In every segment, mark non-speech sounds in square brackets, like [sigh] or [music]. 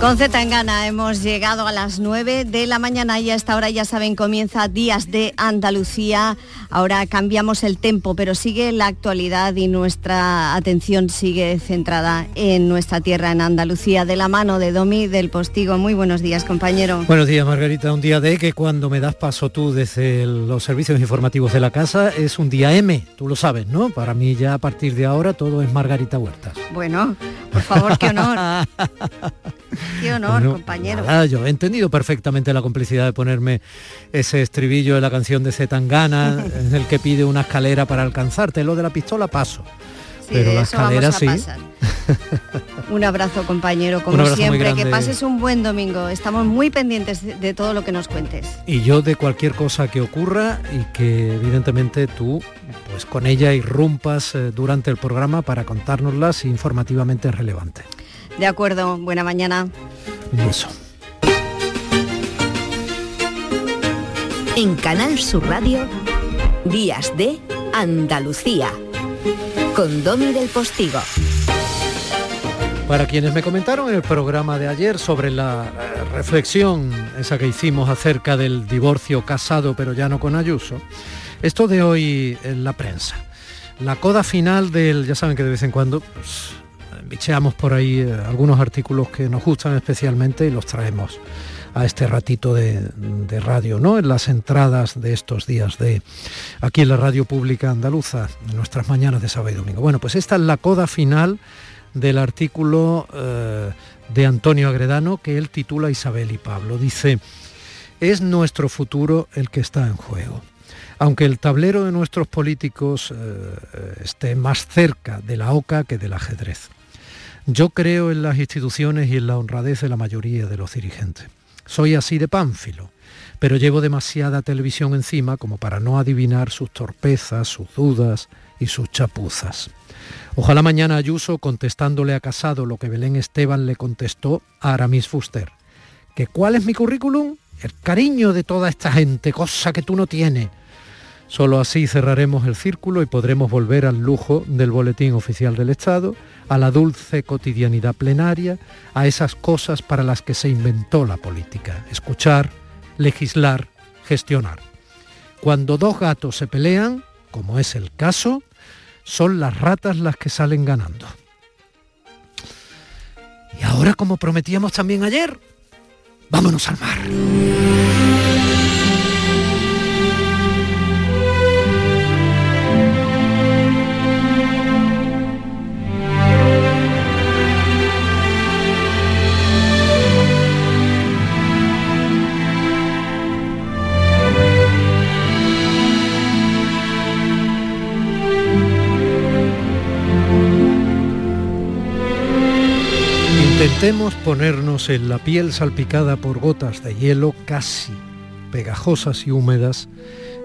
Con Z en Gana hemos llegado a las 9 de la mañana y a esta hora ya saben comienza Días de Andalucía. Ahora cambiamos el tempo, pero sigue la actualidad y nuestra atención sigue centrada en nuestra tierra, en Andalucía, de la mano de Domi del Postigo. Muy buenos días, compañero. Buenos días, Margarita. Un día de que cuando me das paso tú desde los servicios informativos de la casa es un día M, tú lo sabes, ¿no? Para mí ya a partir de ahora todo es Margarita Huertas. Bueno, por favor, qué honor. [laughs] Qué honor, compañero. yo he entendido perfectamente la complicidad de ponerme ese estribillo de la canción de Zetangana, [laughs] en el que pide una escalera para alcanzarte. Lo de la pistola paso. pero la escalera sí. [laughs] un abrazo, compañero, como siempre. Que pases un buen domingo. Estamos muy pendientes de todo lo que nos cuentes. Y yo de cualquier cosa que ocurra y que evidentemente tú, pues con ella irrumpas eh, durante el programa para contárnoslas informativamente relevante. De acuerdo, buena mañana. Un En Canal Sur Radio, Días de Andalucía, con Domi del Postigo. Para quienes me comentaron en el programa de ayer sobre la reflexión esa que hicimos acerca del divorcio casado pero ya no con Ayuso, esto de hoy en la prensa. La coda final del, ya saben que de vez en cuando pues, bicheamos por ahí eh, algunos artículos que nos gustan especialmente y los traemos a este ratito de, radio, ¿no? En las entradas de estos días de aquí en la radio pública andaluza, en nuestras mañanas de sábado y domingo. Bueno, pues esta es la coda final del artículo eh, de Antonio Agredano que él titula Isabel y Pablo. Dice, es nuestro futuro el que está en juego. Aunque el tablero de nuestros políticos eh, esté más cerca de la oca que del ajedrez. Yo creo en las instituciones y en la honradez de la mayoría de los dirigentes. Soy así de pánfilo, pero llevo demasiada televisión encima como para no adivinar sus torpezas, sus dudas y sus chapuzas. Ojalá mañana Ayuso, contestándole a Casado lo que Belén Esteban le contestó a Aramis Fuster. ¿Que cuál es mi currículum? El cariño de toda esta gente, cosa que tú no tienes. Solo así cerraremos el círculo y podremos volver al lujo del Boletín Oficial del Estado, a la dulce cotidianidad plenaria, a esas cosas para las que se inventó la política, escuchar, legislar, gestionar. Cuando dos gatos se pelean, como es el caso, son las ratas las que salen ganando. Y ahora, como prometíamos también ayer, vámonos al mar. Intentemos ponernos en la piel salpicada por gotas de hielo casi pegajosas y húmedas,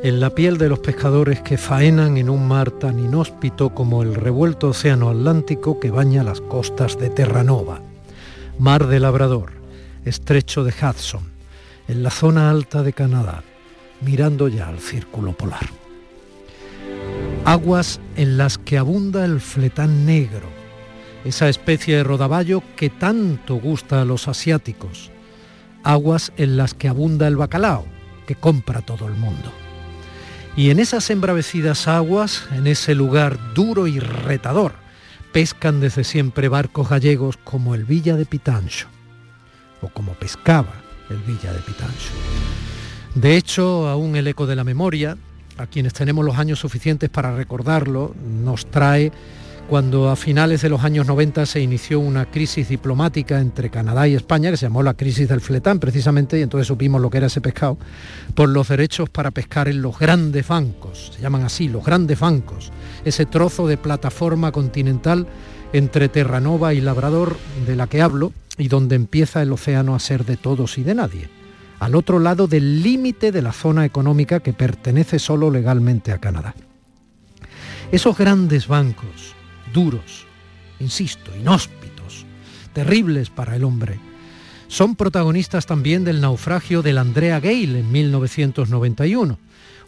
en la piel de los pescadores que faenan en un mar tan inhóspito como el revuelto océano Atlántico que baña las costas de Terranova, mar de Labrador, estrecho de Hudson, en la zona alta de Canadá, mirando ya al círculo polar. Aguas en las que abunda el fletán negro, esa especie de rodaballo que tanto gusta a los asiáticos, aguas en las que abunda el bacalao, que compra todo el mundo. Y en esas embravecidas aguas, en ese lugar duro y retador, pescan desde siempre barcos gallegos como el Villa de Pitancho, o como pescaba el Villa de Pitancho. De hecho, aún el eco de la memoria, a quienes tenemos los años suficientes para recordarlo, nos trae cuando a finales de los años 90 se inició una crisis diplomática entre Canadá y España, que se llamó la crisis del fletán precisamente, y entonces supimos lo que era ese pescado, por los derechos para pescar en los grandes bancos, se llaman así, los grandes bancos, ese trozo de plataforma continental entre Terranova y Labrador de la que hablo, y donde empieza el océano a ser de todos y de nadie, al otro lado del límite de la zona económica que pertenece solo legalmente a Canadá. Esos grandes bancos, duros, insisto, inhóspitos, terribles para el hombre. Son protagonistas también del naufragio del Andrea Gale en 1991,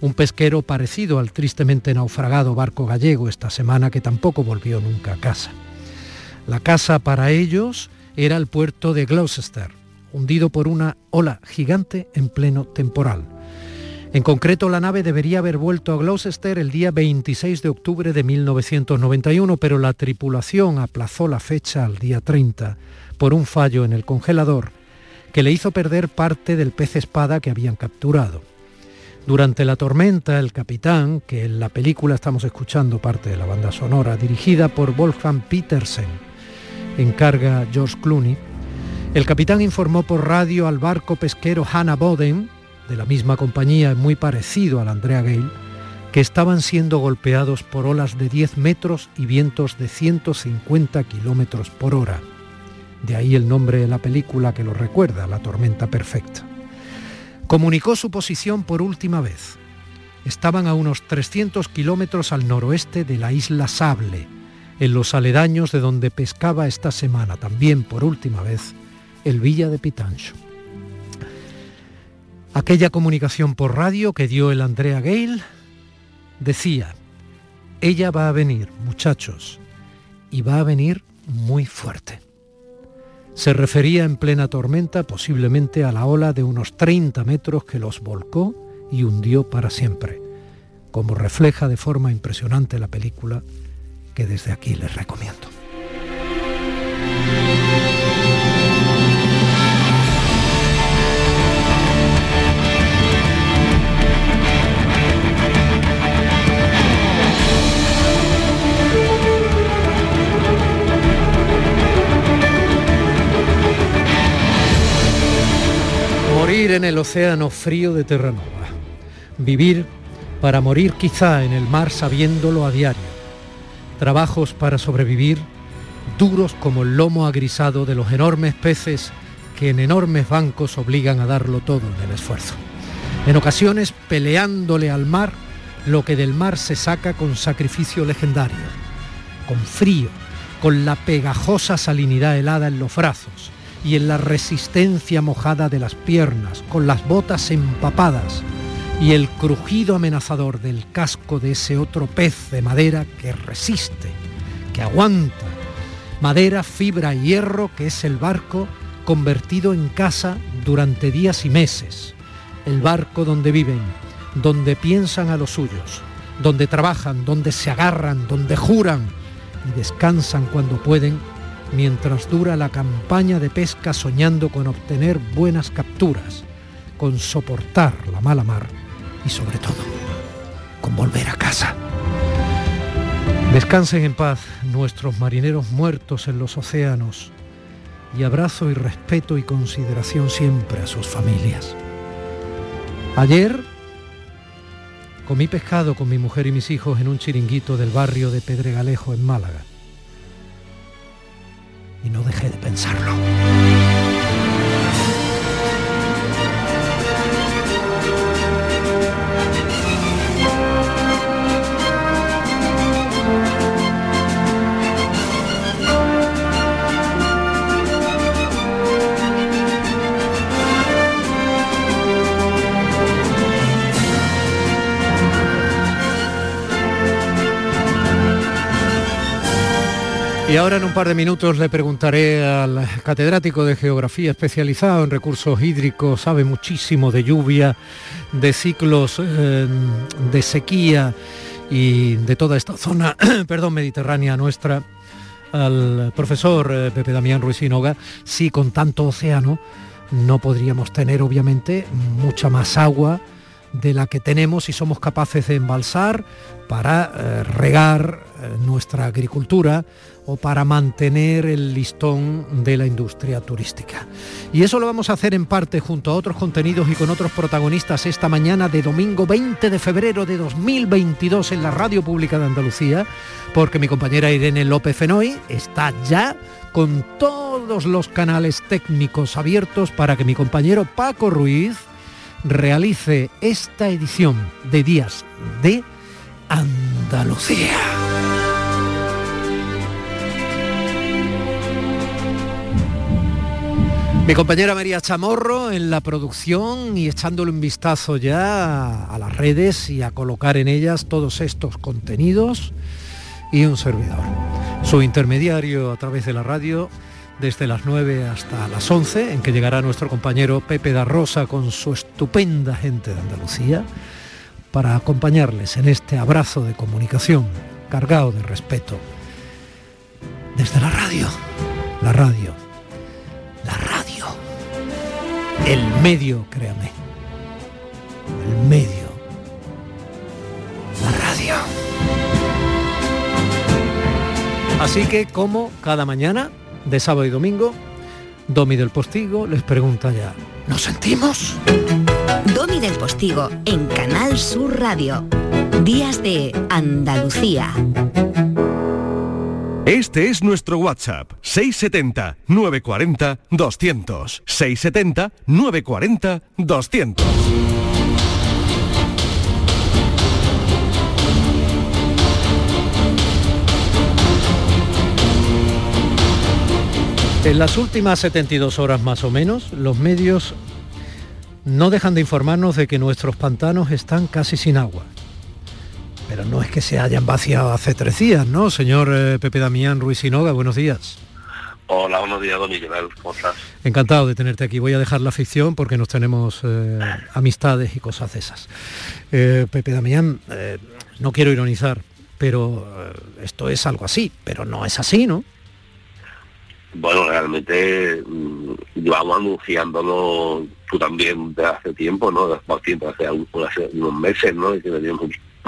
un pesquero parecido al tristemente naufragado barco gallego esta semana que tampoco volvió nunca a casa. La casa para ellos era el puerto de Gloucester, hundido por una ola gigante en pleno temporal. En concreto, la nave debería haber vuelto a Gloucester el día 26 de octubre de 1991, pero la tripulación aplazó la fecha al día 30 por un fallo en el congelador que le hizo perder parte del pez espada que habían capturado. Durante la tormenta, el capitán, que en la película estamos escuchando parte de la banda sonora, dirigida por Wolfgang Petersen, encarga George Clooney, el capitán informó por radio al barco pesquero Hannah Boden, de la misma compañía muy parecido al Andrea Gale, que estaban siendo golpeados por olas de 10 metros y vientos de 150 kilómetros por hora. De ahí el nombre de la película que lo recuerda, La tormenta perfecta. Comunicó su posición por última vez. Estaban a unos 300 kilómetros al noroeste de la isla Sable, en los aledaños de donde pescaba esta semana, también por última vez, el Villa de Pitancho. Aquella comunicación por radio que dio el Andrea Gale decía, ella va a venir, muchachos, y va a venir muy fuerte. Se refería en plena tormenta posiblemente a la ola de unos 30 metros que los volcó y hundió para siempre, como refleja de forma impresionante la película que desde aquí les recomiendo. Morir en el océano frío de Terranova. Vivir para morir quizá en el mar sabiéndolo a diario. Trabajos para sobrevivir duros como el lomo agrisado de los enormes peces que en enormes bancos obligan a darlo todo en el esfuerzo. En ocasiones peleándole al mar lo que del mar se saca con sacrificio legendario, con frío, con la pegajosa salinidad helada en los brazos, y en la resistencia mojada de las piernas, con las botas empapadas y el crujido amenazador del casco de ese otro pez de madera que resiste, que aguanta. Madera, fibra y hierro que es el barco convertido en casa durante días y meses. El barco donde viven, donde piensan a los suyos, donde trabajan, donde se agarran, donde juran y descansan cuando pueden mientras dura la campaña de pesca soñando con obtener buenas capturas, con soportar la mala mar y sobre todo con volver a casa. Descansen en paz nuestros marineros muertos en los océanos y abrazo y respeto y consideración siempre a sus familias. Ayer comí pescado con mi mujer y mis hijos en un chiringuito del barrio de Pedregalejo en Málaga y no dejé de pensarlo. Y ahora en un par de minutos le preguntaré al catedrático de Geografía especializado en recursos hídricos, sabe muchísimo de lluvia, de ciclos eh, de sequía y de toda esta zona, [clears throat] perdón, mediterránea nuestra, al profesor eh, Pepe Damián Ruiz Sinoga, sí con tanto océano no podríamos tener obviamente mucha más agua de la que tenemos y somos capaces de embalsar para eh, regar nuestra agricultura o para mantener el listón de la industria turística. Y eso lo vamos a hacer en parte junto a otros contenidos y con otros protagonistas esta mañana de domingo 20 de febrero de 2022 en la Radio Pública de Andalucía, porque mi compañera Irene López Fenoy está ya con todos los canales técnicos abiertos para que mi compañero Paco Ruiz realice esta edición de Días de Andalucía. Mi compañera María Chamorro en la producción y echándole un vistazo ya a las redes y a colocar en ellas todos estos contenidos y un servidor. Su intermediario a través de la radio, desde las 9 hasta las 11, en que llegará nuestro compañero Pepe da con su estupenda gente de Andalucía, para acompañarles en este abrazo de comunicación cargado de respeto desde la radio, la radio, la radio, el medio, créame, el medio, la radio. Así que como cada mañana, de sábado y domingo, Domi del Postigo les pregunta ya, ¿nos sentimos? Domi del Postigo en Canal Sur Radio. Días de Andalucía. Este es nuestro WhatsApp, 670-940-200. 670-940-200. En las últimas 72 horas más o menos, los medios no dejan de informarnos de que nuestros pantanos están casi sin agua. Pero no es que se hayan vaciado hace tres días, ¿no? Señor eh, Pepe Damián Ruiz Sinoga, buenos días. Hola, buenos días, don Miguel. ¿Cómo estás? Encantado de tenerte aquí. Voy a dejar la ficción porque nos tenemos eh, amistades y cosas de esas. Eh, Pepe Damián, no quiero ironizar, pero esto es algo así, pero no es así, ¿no? Bueno, realmente mm, llevamos anunciándolo tú también de hace tiempo, ¿no? Hace, unos meses, ¿no? Y que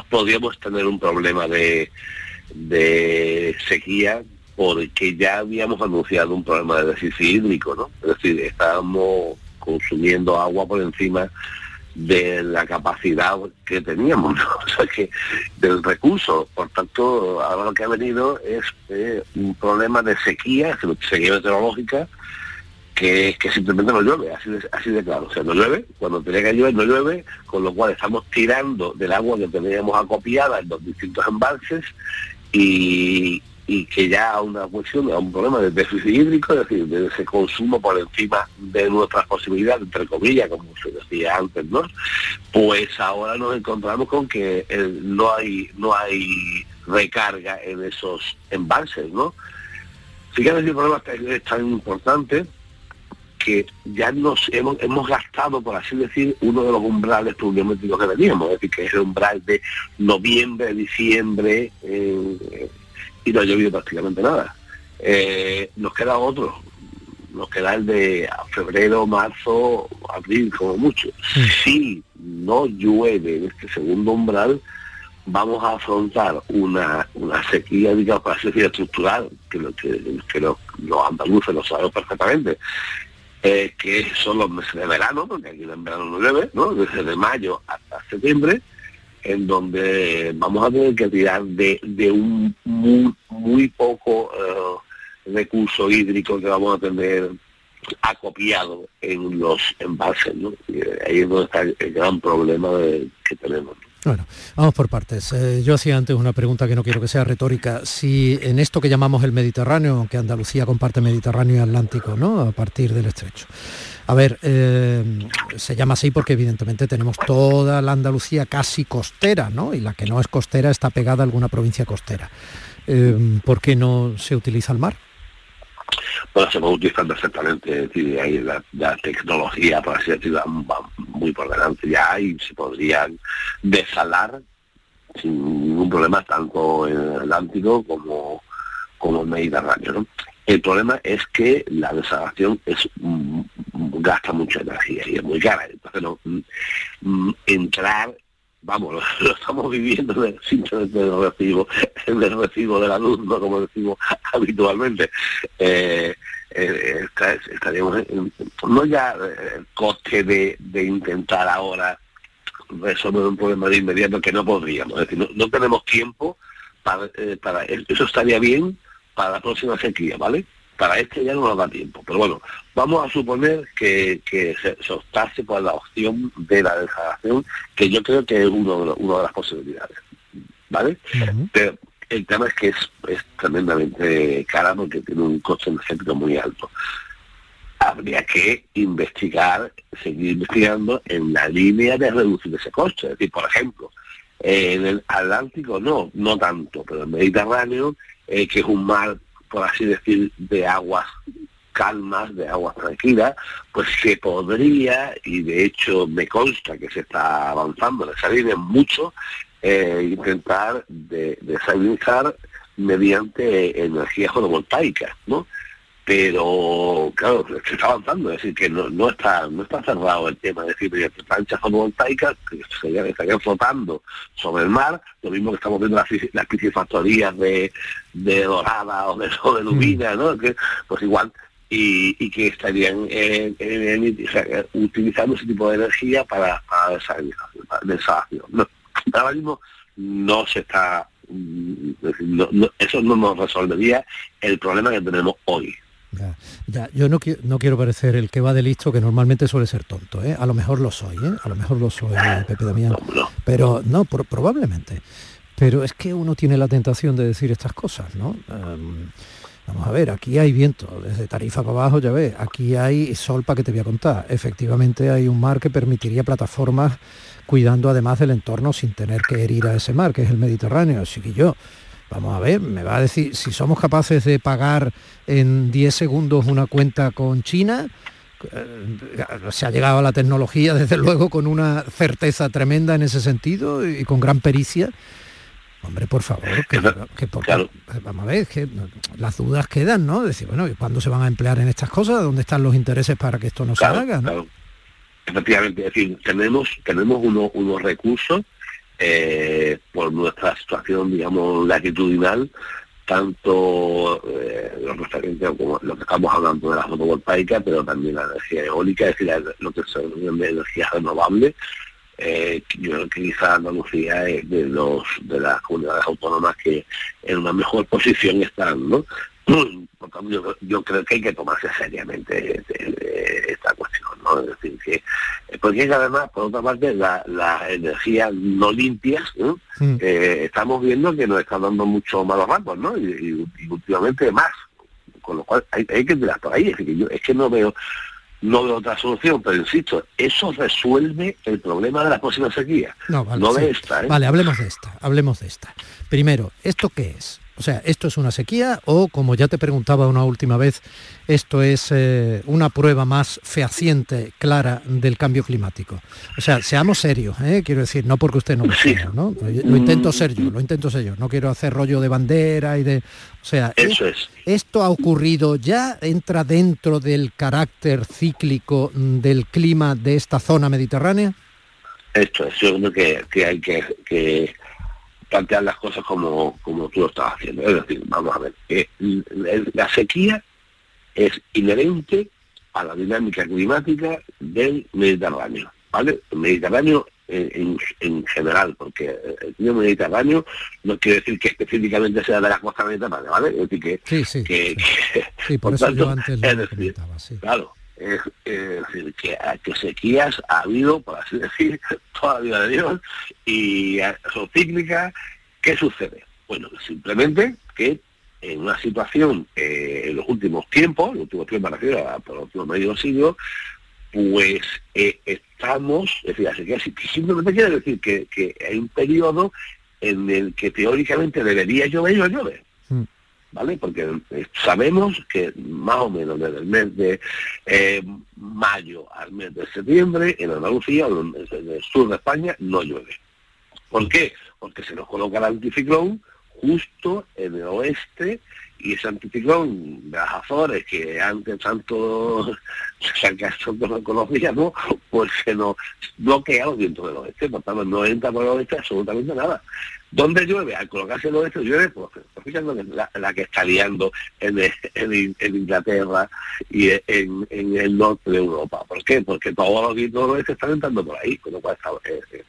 podríamos tener un problema de, de sequía porque ya habíamos anunciado un problema de déficit hídrico, ¿no? Es decir, estábamos consumiendo agua por encima de la capacidad que teníamos, ¿no? [laughs] o sea que del recurso. Por tanto, ahora lo que ha venido es eh, un problema de sequía, sequía meteorológica, que, simplemente no llueve, así de, así de claro. O sea, no llueve, cuando tenía que llover no llueve, con lo cual estamos tirando del agua que teníamos acopiada en los distintos embalses y, y que ya una cuestión, un problema de déficit hídrico, es decir, de ese consumo por encima de nuestras posibilidades, entre comillas, como se decía antes, ¿no? Pues ahora nos encontramos con que eh, no hay no hay recarga en esos embalses, ¿no? Fíjate si el problema es tan importante que ya nos hemos, hemos gastado, por así decir, uno de los umbrales pluviométricos que teníamos, es decir, que es el umbral de noviembre, diciembre, eh, y no ha llovido prácticamente nada. Eh, nos queda otro, nos queda el de febrero, marzo, abril, como mucho. Si no llueve en este segundo umbral, vamos a afrontar una, una sequía, digamos, para así estructural, que, lo, que, que los, andaluces lo sabemos perfectamente, eh, que son los meses de verano, porque aquí en verano no llueve, ¿no? desde mayo hasta septiembre, en donde vamos a tener que tirar de, de un muy, muy poco eh, recurso hídrico que vamos a tener acopiado en los embalses, ¿no? ahí es donde está el gran problema que tenemos. Bueno, vamos por partes. Eh, yo hacía antes una pregunta que no quiero que sea retórica. Si en esto que llamamos el Mediterráneo, aunque Andalucía comparte Mediterráneo y Atlántico, ¿no? A partir del estrecho. A ver, eh, se llama así porque evidentemente tenemos toda la Andalucía casi costera, ¿no? Y la que no es costera está pegada a alguna provincia costera. Eh, ¿Por qué no se utiliza el mar? Bueno, se puede utilizar perfectamente, decir, ahí la, tecnología, por así decirlo, va muy por delante ya y se podrían desalar sin ningún problema tanto en el Atlántico como, como el Mediterráneo. ¿no? El problema es que la desalación es mm, gasta mucha energía y es muy cara. Entonces, mm, mm, entrar, vamos, [laughs] lo, estamos viviendo en el simplemente del recibo, en el recibo de la luz, no como decimos [laughs] habitualmente. Eh, eh, estaríamos no ya el coste de, intentar ahora resolver un problema de inmediato que no podríamos, es decir, no, tenemos tiempo para, eh, para eso estaría bien para la próxima sequía, ¿vale? Para este ya no nos da tiempo. Pero bueno, vamos a suponer que, se, se, por la opción de la degradación, que yo creo que es uno de, una de las posibilidades. ¿Vale? Pero el tema es que es, tremendamente cara porque tiene un coste energético muy alto. Habría que investigar, seguir investigando en la línea de reducir ese coste. Es decir, por ejemplo, en el Atlántico no, no tanto, pero el Mediterráneo, eh, que es un mar por así decir, de aguas calmas, de aguas tranquilas, pues se podría, y de hecho me consta que se está avanzando en esa línea mucho, eh, intentar de, desalinizar mediante energía fotovoltaica, ¿no? pero claro, se está avanzando, es decir, que no, está no está cerrado el tema, es decir, que planchas fotovoltaicas que estarían, flotando sobre el mar, lo mismo que estamos viendo las, las piscifactorías de, de dorada o de, o de lubina, ¿no? Que, pues igual, y, que estarían utilizando ese tipo de energía para, para. No, ahora mismo no se está, mm, eso no nos resolvería el problema que tenemos hoy. Ya, Yo no, no quiero parecer el que va de listo, que normalmente suele ser tonto, ¿eh? A lo mejor lo soy, ¿eh? A lo mejor lo soy, eh, Pepe Damián. Pero no, probablemente. Pero es que uno tiene la tentación de decir estas cosas, ¿no? Em, vamos a ver, aquí hay viento, desde Tarifa para abajo, ya ves, aquí hay sol para que te voy a contar. Efectivamente hay un mar que permitiría plataformas cuidando además del entorno sin tener que herir a ese mar, que es el Mediterráneo. Así que yo, Vamos a ver, me va a decir, si somos capaces de pagar en 10 segundos una cuenta con China, eh, se ha llegado a la tecnología, [laughs] desde luego, con una certeza tremenda en ese sentido y con gran pericia. Hombre, por favor, que, vamos a ver, que las dudas quedan, ¿no? Decir, bueno, ¿cuándo se van a emplear en estas cosas? ¿Dónde están los intereses para que esto no se haga? Efectivamente, es decir, tenemos, tenemos unos recursos eh, por nuestra situación, digamos, latitudinal, tanto eh, lo referente como lo que estamos hablando de la fotovoltaica, pero también la energía eólica, es decir, lo que son de energías renovables. Eh, yo creo que quizá Andalucía es de los de las comunidades autónomas que en una mejor posición están, ¿no? [clears throat] Por tanto, yo, creo que hay que tomarse seriamente esta cuestión, ¿no? Es decir, que, eh, porque además, por otra parte, las la energías no limpias, eh, estamos viendo que nos están dando mucho malos ratos, ¿no? Y, últimamente más. Con lo cual hay, que tirar por ahí. Es que yo es que no veo no veo otra solución, pero insisto, eso resuelve el problema de la próxima sequía. No, vale, de esta. ¿eh? Vale, hablemos de esta, hablemos de esta. Primero, ¿esto qué es? O sea, ¿esto es una sequía o, como ya te preguntaba una última vez, esto es eh, una prueba más fehaciente, clara del cambio climático? O sea, seamos serios, ¿eh? quiero decir, no porque usted no lo sea, ¿no? Lo intento ser yo, lo intento ser yo, no quiero hacer rollo de bandera y de... O sea, Eso es. ¿esto ha ocurrido ya? ¿Entra dentro del carácter cíclico del clima de esta zona mediterránea? Esto es, yo creo que, que hay que plantear las cosas como, como tú lo estás haciendo. Es decir, vamos a ver, eh, la sequía es inherente a la dinámica climática del Mediterráneo, ¿vale? El Mediterráneo en, general, porque el clima mediterráneo no quiere decir que específicamente sea de la costa mediterránea, ¿vale? Es decir, que... Sí, sí. sí, por, [laughs] eso yo antes lo comentaba, sí. Claro, es, decir, que, que, sequías ha habido, por así decir, toda la vida de Dios, y son cíclicas. ¿Qué sucede? Bueno, simplemente que en una situación eh, en los últimos tiempos, los últimos tiempos me refiero por los últimos medio siglo, pues eh, estamos, es decir, la sequía simplemente quiere decir que, que, hay un periodo en el que teóricamente debería llover y no llueve. ¿Vale? Porque eh, sabemos que más o menos desde el mes de eh, mayo al mes de septiembre en Andalucía, en el sur de España, no llueve. ¿Por qué? Porque se nos coloca el anticiclón justo en el oeste y de las Azores que antes tanto [laughs] se con los ¿no? pues se nos bloquea los vientos del oeste, por tanto no entra por el oeste absolutamente nada. ¿Dónde llueve? Al colocarse el oeste llueve, pues, fíjate la, la, que está liando en, en, Inglaterra y en, el norte de Europa. ¿Por qué? Porque todos los vientos del oeste están entrando por ahí, con lo cual está, eh, eh,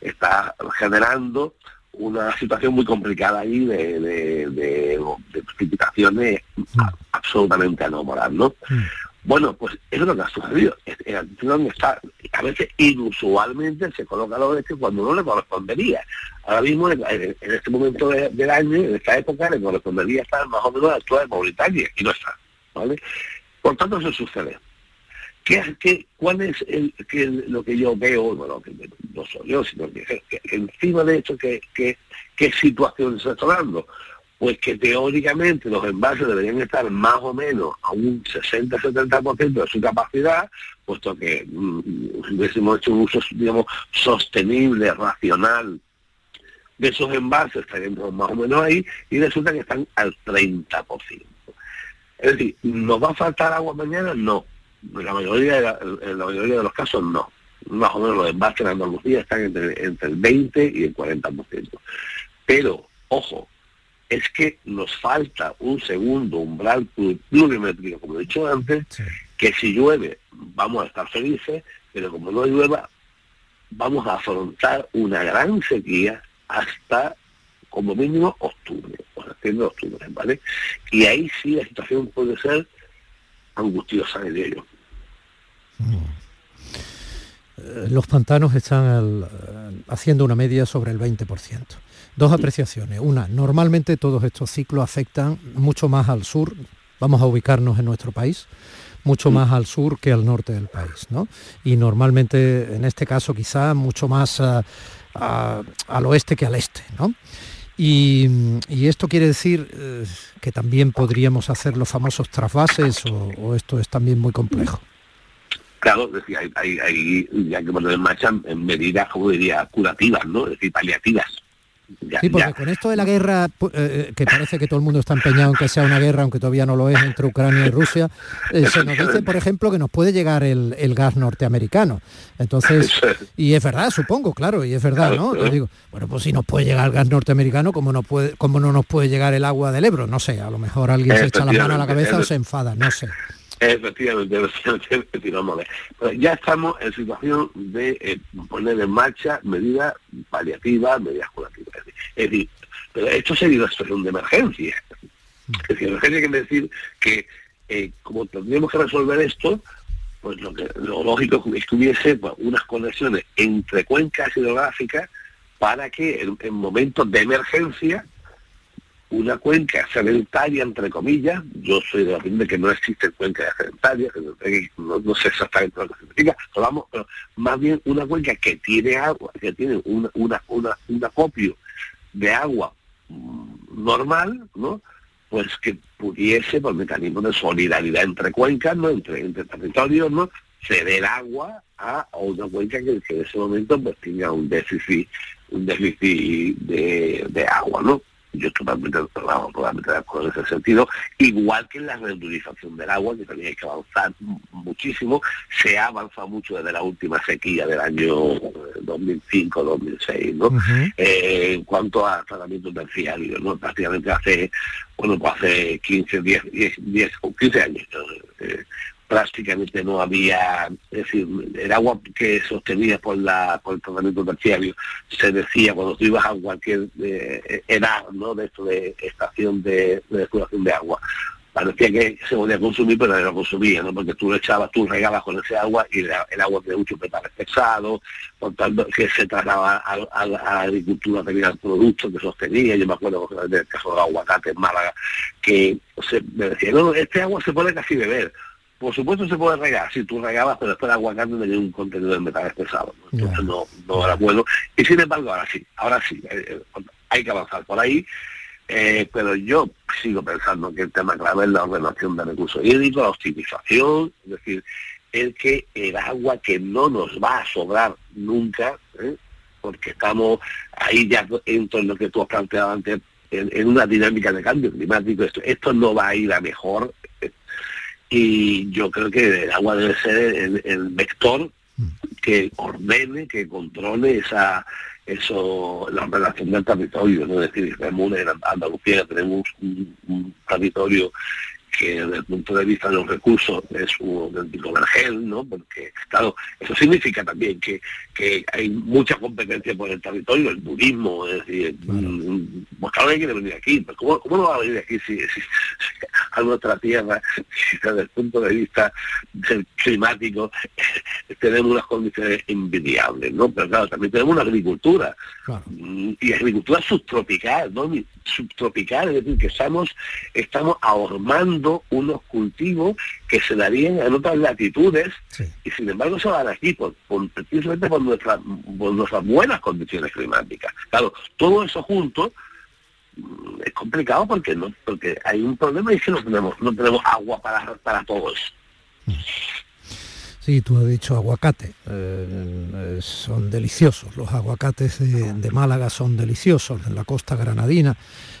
está generando una situación muy complicada ahí de, de, precipitaciones mm. absolutamente anómalas, ¿no? Mm. Bueno, pues eso es lo que ha sucedido. El está, a veces inusualmente se coloca al oeste cuando no le correspondería. Ahora mismo, en, este momento del año, en esta época, le correspondería estar más o menos a la altura de Mauritania, y no está. ¿vale? Por tanto, eso sucede. ¿Qué, qué, cuál es el, lo que yo veo? Bueno, que no soy yo, sino que, encima de esto, ¿qué, qué, qué situación se está dando? pues que teóricamente los envases deberían estar más o menos a un 60-70% de su capacidad, puesto que mm, si hubiésemos hecho un uso, digamos, sostenible, racional de esos envases, estaríamos más o menos ahí, y resulta que están al 30%. Es decir, ¿nos va a faltar agua mañana? No. En la mayoría de, en la mayoría de los casos no. Más o menos los envases en Andalucía están entre, entre el 20 y el 40%. Pero, ojo, es que nos falta un segundo umbral plurimétrico, como he dicho antes, que si llueve vamos a estar felices, pero como no llueva, vamos a afrontar una gran sequía hasta como mínimo octubre, o septiembre octubre, ¿vale? Y ahí sí la situación puede ser angustiosa, de ello. Eh, los pantanos están eh, haciendo una media sobre el 20%. Dos apreciaciones. Una, normalmente todos estos ciclos afectan mucho más al sur, vamos a ubicarnos en nuestro país, mucho más al sur que al norte del país, ¿no? Y normalmente, en este caso, quizá mucho más al oeste que al este, ¿no? Y, esto quiere decir eh, que también podríamos hacer los famosos trasvases o, esto es también muy complejo. Claro, decir, hay, hay, ya que poner en marcha en medidas, como diría, curativas, ¿no? Es decir, paliativas sí, porque con esto de la guerra, eh, eh, que parece que todo el mundo está empeñado en que sea una guerra, aunque todavía no lo es, entre Ucrania y Rusia, eh, se nos dice, por ejemplo, que nos puede llegar el, gas norteamericano. Entonces, y es verdad, supongo, claro, y es verdad, ¿no? Yo digo, bueno, pues si nos puede llegar el gas norteamericano, ¿cómo no, puede, cómo no nos puede llegar el agua del Ebro? No sé, a lo mejor alguien se echa la mano a la cabeza o se enfada, no sé. Efectivamente, [laughs] efectivamente, ya estamos en situación de eh, poner en marcha medidas paliativas, medidas curativas. Es decir, pero esto sería una situación de emergencia. Es decir, emergencia quiere decir que eh, como tendríamos que resolver esto, pues lo, que, lo lógico es que hubiese pues, unas conexiones entre cuencas hidrográficas para que en momentos de emergencia una cuenca sedentaria, entre comillas, yo soy de la opinión de que no existe cuenca sedentaria, no, no, sé exactamente lo que significa, pero vamos, más bien una cuenca que tiene agua, que tiene una, una, una, un acopio de agua mm, normal, ¿no? pues que pudiese, por mecanismo de solidaridad entre cuencas, ¿no? entre, entre territorios, ¿no? ceder agua a, una cuenca que, en ese momento pues tenga un déficit, un déficit de, de agua, ¿no? Yo totalmente, totalmente de acuerdo en ese sentido, igual que en la reutilización del agua, que también hay que avanzar muchísimo, se ha avanzado mucho desde la última sequía del año 2005-2006, eh, ¿no? Eh, en cuanto a tratamiento terciario, ¿no? Prácticamente hace, bueno, pues hace 15, 10, 10, 10 o 15 años, eh, prácticamente no había, es decir, el agua que sostenía por la por el tratamiento terciario se decía cuando tú ibas a cualquier eh, edad, ¿no? De esto de estación de, de depuración de agua, parecía que se podía consumir, pero no lo consumía, ¿no? Porque tú lo echabas, tú regabas con ese agua y el agua tiene mucho metales pesado, por tanto que se trataba a, la agricultura tenía el producto que sostenía, yo me acuerdo del caso del aguacate en Málaga, que se me decía, no, este agua se puede casi beber, por supuesto se puede regar, si tú regabas, pero después el aguacate tenía un contenido de metales pesados, entonces no, no era bueno. Y sin embargo, ahora sí, ahora sí, eh, eh, hay que avanzar por ahí, eh, pero yo sigo pensando que el tema clave es la ordenación de recursos hídricos, la optimización, es decir, el que el agua que no nos va a sobrar nunca, porque estamos ahí ya en lo que tú has planteado antes, en, una dinámica de cambio climático, esto, esto no va a ir a mejor, y yo creo que el agua debe ser el, vector que ordene, que controle esa eso la relación del territorio, ¿no? es decir, tenemos en Andalucía tenemos un territorio que desde el punto de vista de los recursos es un auténtico vergel, ¿no? Porque, claro, eso significa también que, que hay mucha competencia por el territorio, el turismo, es decir, mm, pues claro que quiere venir aquí, pero ¿cómo, ¿cómo, no va a venir aquí si, a nuestra tierra, [laughs] desde el punto de vista climático, [laughs] tenemos unas condiciones envidiables, ¿no? Pero claro, también tenemos una agricultura, mm, y agricultura subtropical, ¿no? Subtropical, es decir, que estamos, estamos ahormando unos cultivos que se darían en otras latitudes y sin embargo se dan aquí por, precisamente por, nuestras buenas condiciones climáticas. Claro, todo eso junto es complicado porque no porque hay un problema y que no tenemos no tenemos agua para para todos Sí, tú has dicho aguacate. Eh, son deliciosos. Los aguacates de, Málaga son deliciosos. En la costa granadina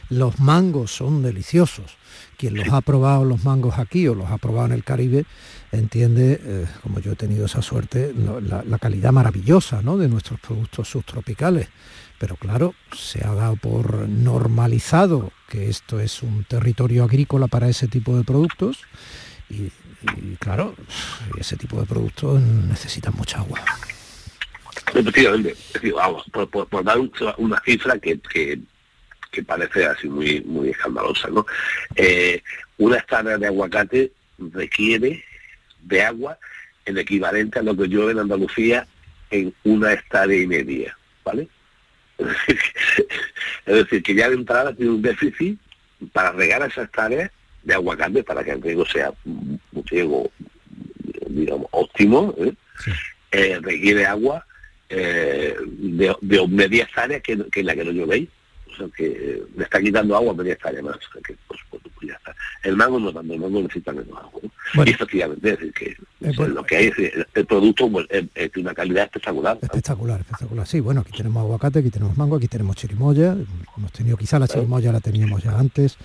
los mangos son deliciosos. Quien los ha probado los mangos aquí o los ha probado en el Caribe entiende, eh, como yo he tenido esa suerte, la, calidad maravillosa ¿no? de nuestros productos subtropicales. Pero claro, se ha dado por normalizado que esto es un territorio agrícola para ese tipo de productos y claro, ese tipo de productos necesitan mucha agua. Efectivamente, por, dar una cifra que, que, parece así muy muy escandalosa, ¿no? Eh, una hectárea de aguacate requiere de agua el equivalente a lo que llueve en Andalucía en una hectárea y media, ¿vale? [laughs] Es decir, que ya de entrada tiene un déficit para regar esa hectárea de aguacate para que el riego sea un riego, digamos, óptimo, ¿eh? Eh, requiere agua eh, de, de media hectárea que, que la que no llovéis. Que le está quitando agua media hectárea más. O sea, que, pues, pues, pues, ya está. El mango no tanto, el mango necesita menos agua. Y efectivamente, es decir, que lo que hay es el producto es, de una calidad espectacular. Espectacular, espectacular. Sí, bueno, aquí tenemos aguacate, aquí tenemos mango, aquí tenemos chirimoya. Hemos tenido quizá la chirimoya la teníamos ya antes.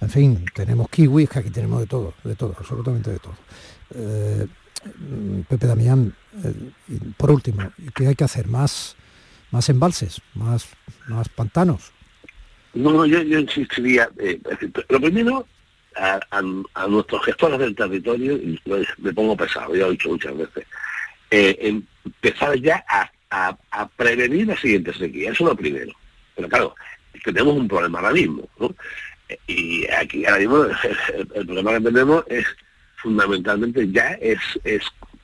En fin, tenemos kiwis, que aquí tenemos de todo, de todo, absolutamente de todo. Eh, Pepe Damián, eh, por último, ¿qué hay que hacer? ¿Más, más embalses? ¿Más, más pantanos? No, no, yo, insistiría, eh, lo primero, a, nuestros gestores del territorio, y me pongo pesado, ya lo he dicho muchas veces, empezar ya a, prevenir la siguiente sequía, eso es lo primero. Pero claro, tenemos un problema ahora mismo, ¿no? y aquí ahora mismo [laughs] el, problema que tenemos es fundamentalmente ya es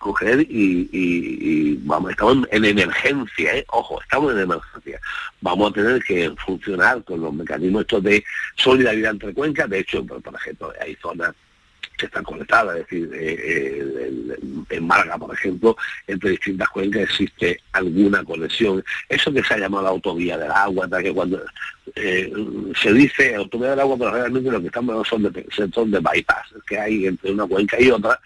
coger y, vamos, estamos en emergencia, ¿eh? ojo, estamos en emergencia. Vamos a tener que funcionar con los mecanismos estos de solidaridad entre cuencas, de hecho, por, por ejemplo, hay zonas que están conectadas, es decir, eh, eh, en Málaga, por ejemplo, entre distintas cuencas existe alguna conexión. Eso que se ha llamado la autovía del agua, que cuando eh, se dice autovía del agua, pero realmente lo que estamos son de, son de bypass que hay entre una cuenca y otra,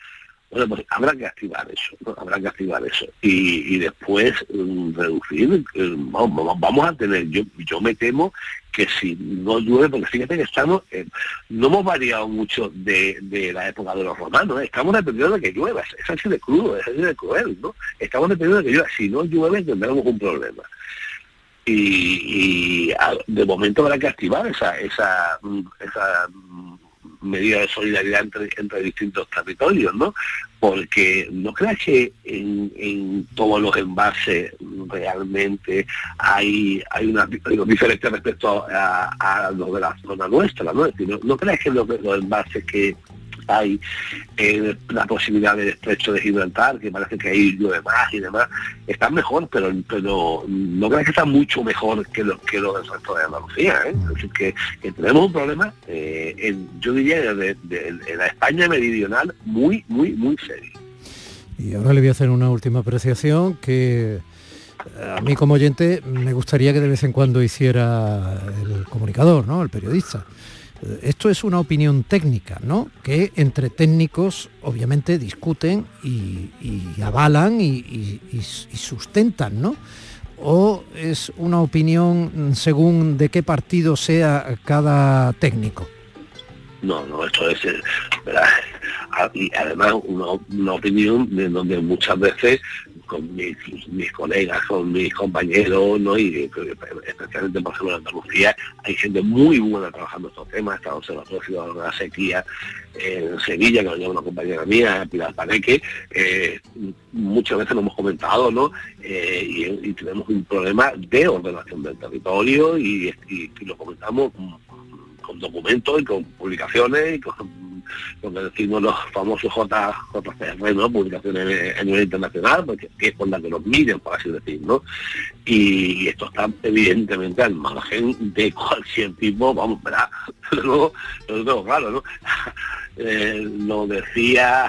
bueno, pues habrá que activar eso, habrá que activar eso. Y, después mm, reducir, vamos, vamos, a tener, yo, yo me temo que si no llueve, porque fíjate que estamos, no hemos variado mucho de, la época de los romanos, ¿eh? estamos dependiendo de que llueva, es así de crudo, es así de cruel, ¿no? Estamos dependiendo de que llueva, si no llueve tendremos un problema. Y, de momento habrá que activar esa, esa, esa medida de solidaridad entre, entre distintos territorios, ¿no? Porque no creas que en, todos los envases realmente hay hay una diferencia respecto a, a, los de la zona nuestra, ¿no? Es decir, no, creas que los, los envases que hay eh, la posibilidad del estrecho de Gibraltar, que parece que ahí llueve más y demás, están mejor, pero pero no creo que están mucho mejor que los que los del resto de Andalucía. ¿eh? Es decir, que, tenemos un problema, eh, en, yo diría, de, en la España meridional muy, muy, muy serio. Y ahora le voy a hacer una última apreciación que a mí como oyente me gustaría que de vez en cuando hiciera el comunicador, ¿no? el periodista. Esto es una opinión técnica, ¿no? Que entre técnicos obviamente discuten y, avalan y, sustentan, ¿no? ¿O es una opinión según de qué partido sea cada técnico? No, no, esto es, eh, y además una, una opinión de donde muchas veces con mis, mis, colegas, con mis compañeros, ¿no? y especialmente por ejemplo en Andalucía, hay gente muy buena trabajando estos temas, está observatorio de la sequía en Sevilla, que lo lleva una compañera mía, Pilar Paneque, eh, muchas veces lo hemos comentado, ¿no? Eh, y, tenemos un problema de ordenación del territorio y, lo comentamos con documentos y con publicaciones y con lo que decimos los famosos J, JCR, ¿no? publicaciones a nivel internacional, porque es con la que nos miden, por así decir, ¿no? Y esto está evidentemente al margen de cualquier tipo, vamos, ¿verdad? Luego, [laughs] claro, ¿no? [laughs] Eh, lo decía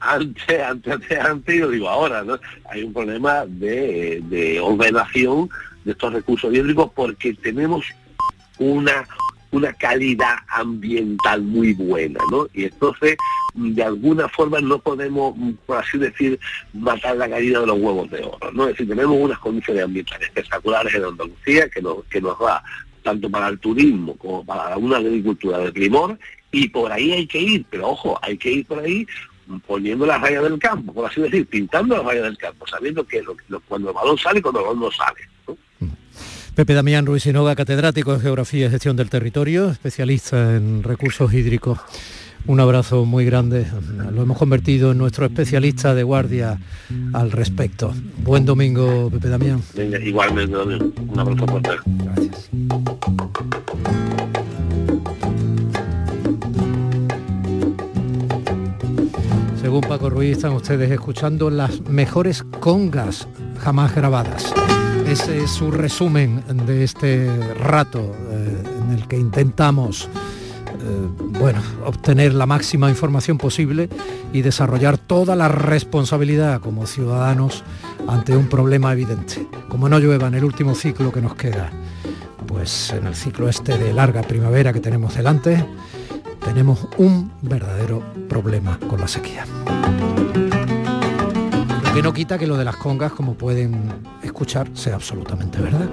antes, antes, antes, antes, y lo digo ahora, ¿no? Hay un problema de ordenación de estos recursos hídricos porque tenemos una una calidad ambiental muy buena, ¿no? Y entonces, de alguna forma no podemos, por así decir, matar la gallina de los huevos de oro, ¿no? Es decir, tenemos unas condiciones ambientales espectaculares en Andalucía que nos, que nos da tanto para el turismo como para una agricultura de primor, y por ahí hay que ir, pero ojo, hay que ir por ahí poniendo las rayas del campo, por así decir, pintando las rayas del campo, sabiendo que cuando el balón sale cuando el balón no sale. Pepe Damián Ruiz Sinoga, catedrático de Geografía y Gestión del Territorio, especialista en recursos hídricos. Un abrazo muy grande. Lo hemos convertido en nuestro especialista de guardia al respecto. Buen domingo, Pepe Damián. igualmente, un abrazo fuerte. Gracias. Según Paco Ruiz, están ustedes escuchando las mejores congas jamás grabadas. Ese es su resumen de este rato eh, en el que intentamos eh, bueno, obtener la máxima información posible y desarrollar toda la responsabilidad como ciudadanos ante un problema evidente. Como no llueva en el último ciclo que nos queda, pues en el ciclo este de larga primavera que tenemos delante, tenemos un verdadero problema con la sequía que no quita que lo de las congas, como pueden escuchar, sea absolutamente verdad.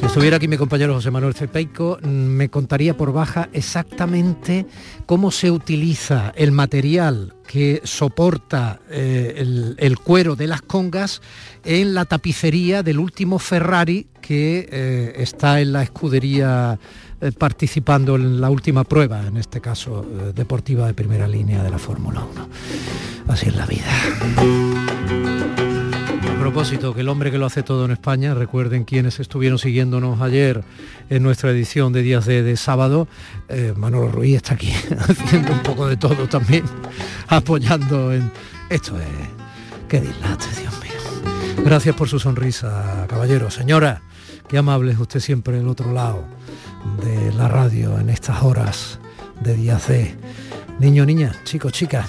Si estuviera aquí mi compañero José Manuel Cepeico, me contaría por baja exactamente cómo se utiliza el material que soporta eh, el, cuero de las congas en la tapicería del último Ferrari que eh, está en la escudería eh, participando en la última prueba, en este caso eh, deportiva de primera línea de la Fórmula 1. Así es la vida. A propósito, que el hombre que lo hace todo en España, recuerden quienes estuvieron siguiéndonos ayer en nuestra edición de Días de, Sábado, eh, Manolo Ruiz está aquí [laughs] haciendo un poco de todo también, apoyando en... Esto es... ¡Qué dislate, Dios mío! Gracias por su sonrisa, caballero. Señora, qué amable es usted siempre del otro lado de la radio en estas horas de día C. Niño, niña, chico, chica,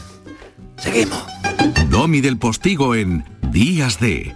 seguimos. Domi del Postigo en Días de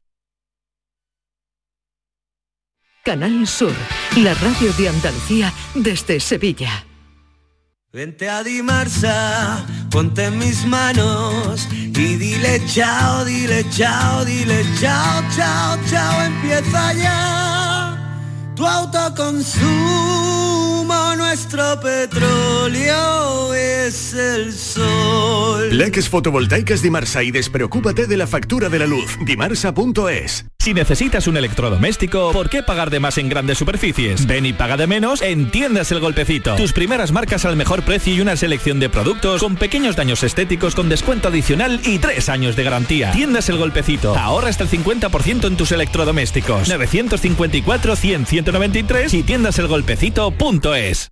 Canal Sur, la radio de Andalucía desde Sevilla. Vente a Dimarsa, ponte mis manos y dile chao, dile chao, dile chao, chao, chao, empieza ya tu autoconsumo, nuestro petróleo es el sol. Leques fotovoltaicas Dimarsa y despreocúpate de la factura de la luz. Dimarsa.es si necesitas un electrodoméstico, ¿por qué pagar de más en grandes superficies? Ven y paga de menos en Tiendas El Golpecito. Tus primeras marcas al mejor precio y una selección de productos con pequeños daños estéticos con descuento adicional y tres años de garantía. Tiendas El Golpecito. Ahorra hasta el 50% en tus electrodomésticos. 954-100-193 y tiendaselgolpecito.es.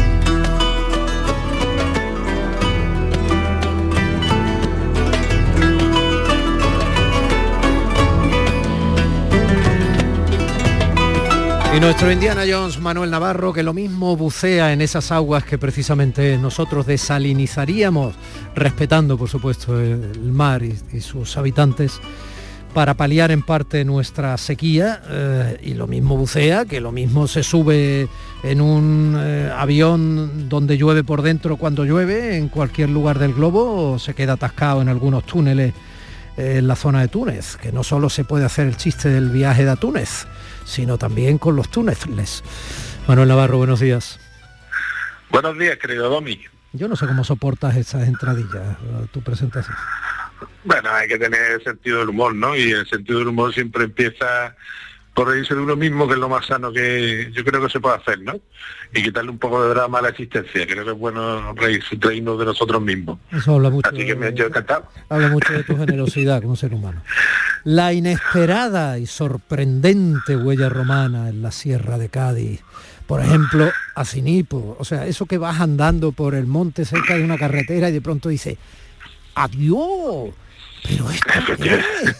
Y nuestro Indiana Jones, Manuel Navarro, que lo mismo bucea en esas aguas que precisamente nosotros desalinizaríamos, respetando por supuesto el mar y, sus habitantes, para paliar en parte nuestra sequía, eh, y lo mismo bucea, que lo mismo se sube en un eh, avión donde llueve por dentro cuando llueve, en cualquier lugar del globo, o se queda atascado en algunos túneles eh, en la zona de Túnez, que no solo se puede hacer el chiste del viaje de Túnez, sino también con los túneles. Manuel Navarro, buenos días. Buenos días, querido Domi. Yo no sé cómo soportas esas entradillas, tu presentación. Bueno, hay que tener sentido del humor, ¿no? Y el sentido del humor siempre empieza por reírse de uno mismo, que es lo más sano que yo creo que se puede hacer, ¿no? Y quitarle un poco de drama a la existencia. Creo que es bueno reírse, reírnos de nosotros mismos. Eso habla mucho, Así que me encantado. Habla mucho de tu generosidad como ser humano. La inesperada y sorprendente huella romana en la Sierra de Cádiz. Por ejemplo, a Cinipo. O sea, eso que vas andando por el monte cerca de una carretera y de pronto dice, adiós. Pero esto qué es?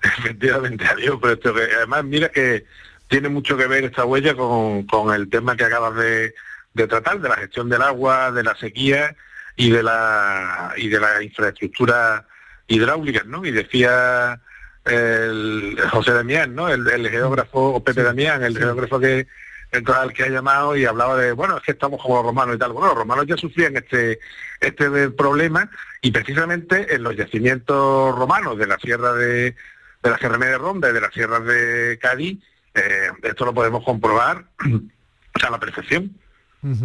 [laughs] Efectivamente, adiós, pero esto que además mira que tiene mucho que ver esta huella con, con el tema que acabas de, de, tratar, de la gestión del agua, de la sequía y de la y de la infraestructura hidráulica, ¿no? Y decía el José Damián, ¿no? El, el geógrafo Pepe Damián, el geógrafo que al que ha llamado y hablaba de, bueno, es que estamos como los romanos y tal. Bueno, los romanos ya sufrían este, este problema y precisamente en los yacimientos romanos de la sierra de, de la Sierra Media Ronda y de las sierras de Cádiz, eh, esto lo podemos comprobar [clears throat] a la perfección,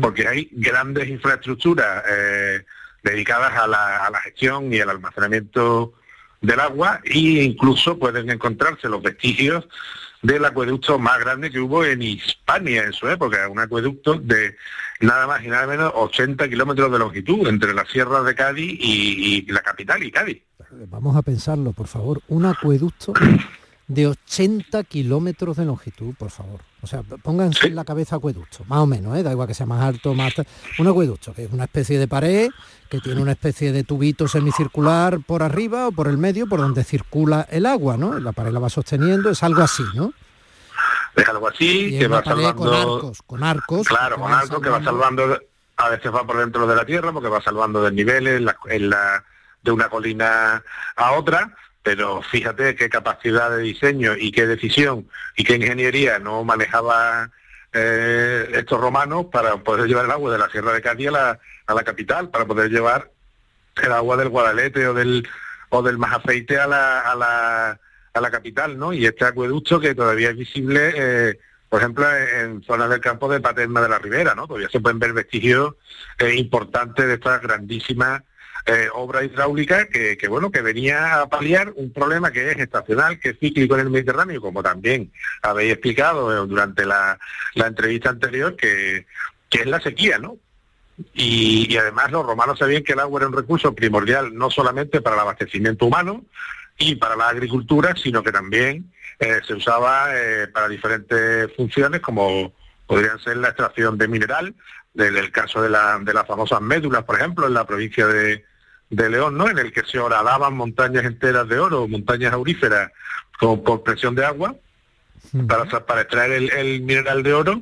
porque hay grandes infraestructuras eh, dedicadas a la, a la, gestión y al almacenamiento del agua e incluso pueden encontrarse los vestigios del acueducto más grande que hubo en Hispania en su época, un acueducto de nada más y nada menos 80 kilómetros de longitud entre las sierras de Cádiz y, y la capital y Cádiz. Vamos a pensarlo, por favor. Un acueducto de 80 kilómetros de longitud, por favor. O sea, pónganse en la cabeza acueducto, más o menos, ¿eh? da igual que sea más alto, más... Un acueducto, que es una especie de pared, que tiene una especie de tubito semicircular por arriba o por el medio, por donde circula el agua, ¿no? La pared la va sosteniendo, es algo así, ¿no? Es algo así, que va salvando... Con arcos, con arcos. Claro, con arcos que va salvando... A veces va por dentro de la tierra porque va salvando desniveles en la, de una colina a otra, pero fíjate qué capacidad de diseño y qué decisión y qué ingeniería no manejaba eh, estos romanos para poder llevar el agua de la Sierra de Cádiz a la, a la capital, para poder llevar el agua del Guadalete o del o del Majaceite a la, a la, a la capital, ¿no? Y este acueducto que todavía es visible, eh, por ejemplo, en zonas del campo de Paterna de la Ribera, ¿no? Todavía se pueden ver vestigios eh, importantes de estas grandísimas eh, obra hidráulica que, bueno, que venía a paliar un problema que es estacional, que es cíclico en el Mediterráneo, como también habéis explicado eh, durante la, entrevista anterior, que, que es la sequía, ¿no? Y, además los romanos sabían que el agua era un recurso primordial no solamente para el abastecimiento humano y para la agricultura, sino que también eh, se usaba para diferentes funciones como podrían ser la extracción de mineral, del caso de, la, de las famosas médulas, por ejemplo, en la provincia de, de León, ¿no? En el que se horadaban montañas enteras de oro, montañas auríferas, como por presión de agua, para, para extraer el, mineral de oro,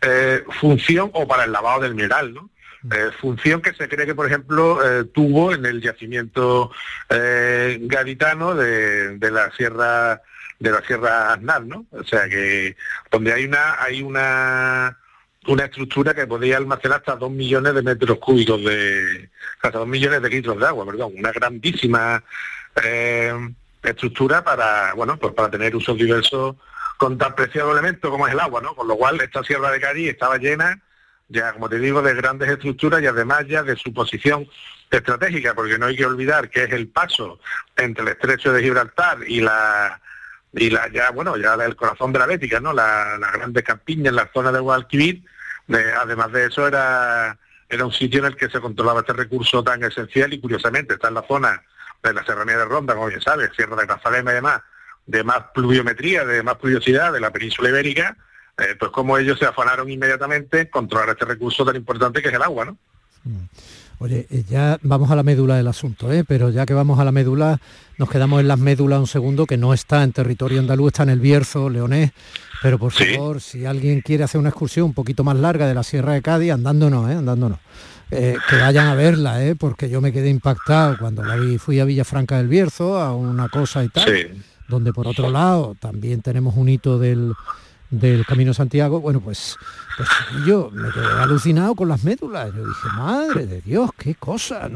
eh, función, o para el lavado del mineral, ¿no? Eh, función que se cree que, por ejemplo, eh, tuvo en el yacimiento gaditano de, de, la sierra de la sierra Aznar, ¿no? O sea que donde hay una hay una una estructura que podía almacenar hasta dos millones de metros cúbicos de, hasta dos millones de litros de agua, perdón, una grandísima eh, estructura para, bueno, pues para tener usos diversos con tan preciado elemento como es el agua, ¿no? Con lo cual esta sierra de Cádiz estaba llena, ya como te digo, de grandes estructuras y además ya de su posición estratégica, porque no hay que olvidar que es el paso entre el estrecho de Gibraltar y la y la ya bueno ya el corazón de la Bética no la, las grandes campiñas la zona de Guadalquivir además de eso, era, era un sitio en el que se controlaba este recurso tan esencial y curiosamente está en la zona de la Serranía de Ronda, como bien sabes, Sierra de Grazalema y demás, de más pluviometría, de más pluviosidad de la península ibérica, eh, pues como ellos se afanaron inmediatamente en controlar este recurso tan importante que es el agua, ¿no? Oye, eh, ya vamos a la médula del asunto, ¿eh? pero ya que vamos a la médula, nos quedamos en las médulas un segundo, que no está en territorio andaluz, está en el Bierzo, Leonés, pero por favor, si alguien quiere hacer una excursión un poquito más larga de la Sierra de Cádiz, andándonos, ¿eh? andándonos, eh, que vayan a verla, ¿eh? porque yo me quedé impactado cuando la vi, fui a Villafranca del Bierzo, a una cosa y tal, donde por otro lado también tenemos un hito del del Camino Santiago, bueno, pues, pues yo me quedé alucinado con las médulas. Yo dije, madre de Dios, qué cosa.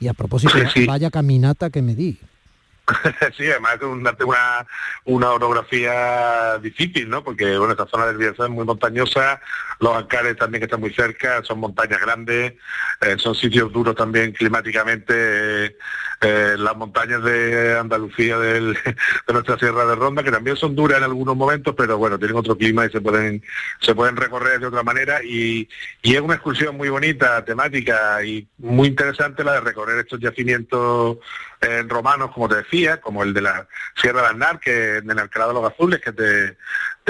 Y a propósito, vaya caminata que me di. [laughs] sí, además es una, una, orografía difícil, ¿no? Porque, bueno, esta zona del Bierzo es muy montañosa, los Ancares también que están muy cerca, son montañas grandes, eh, son sitios duros también climáticamente, eh, las montañas de Andalucía, [laughs] de nuestra Sierra de Ronda, que también son duras en algunos momentos, pero bueno, tienen otro clima y se pueden, se pueden recorrer de otra manera y, y es una excursión muy bonita, temática y muy interesante la de recorrer estos yacimientos eh, romanos, como te decía, como el de la Sierra de Aznar, que en el Alcalá de los Azules, que te,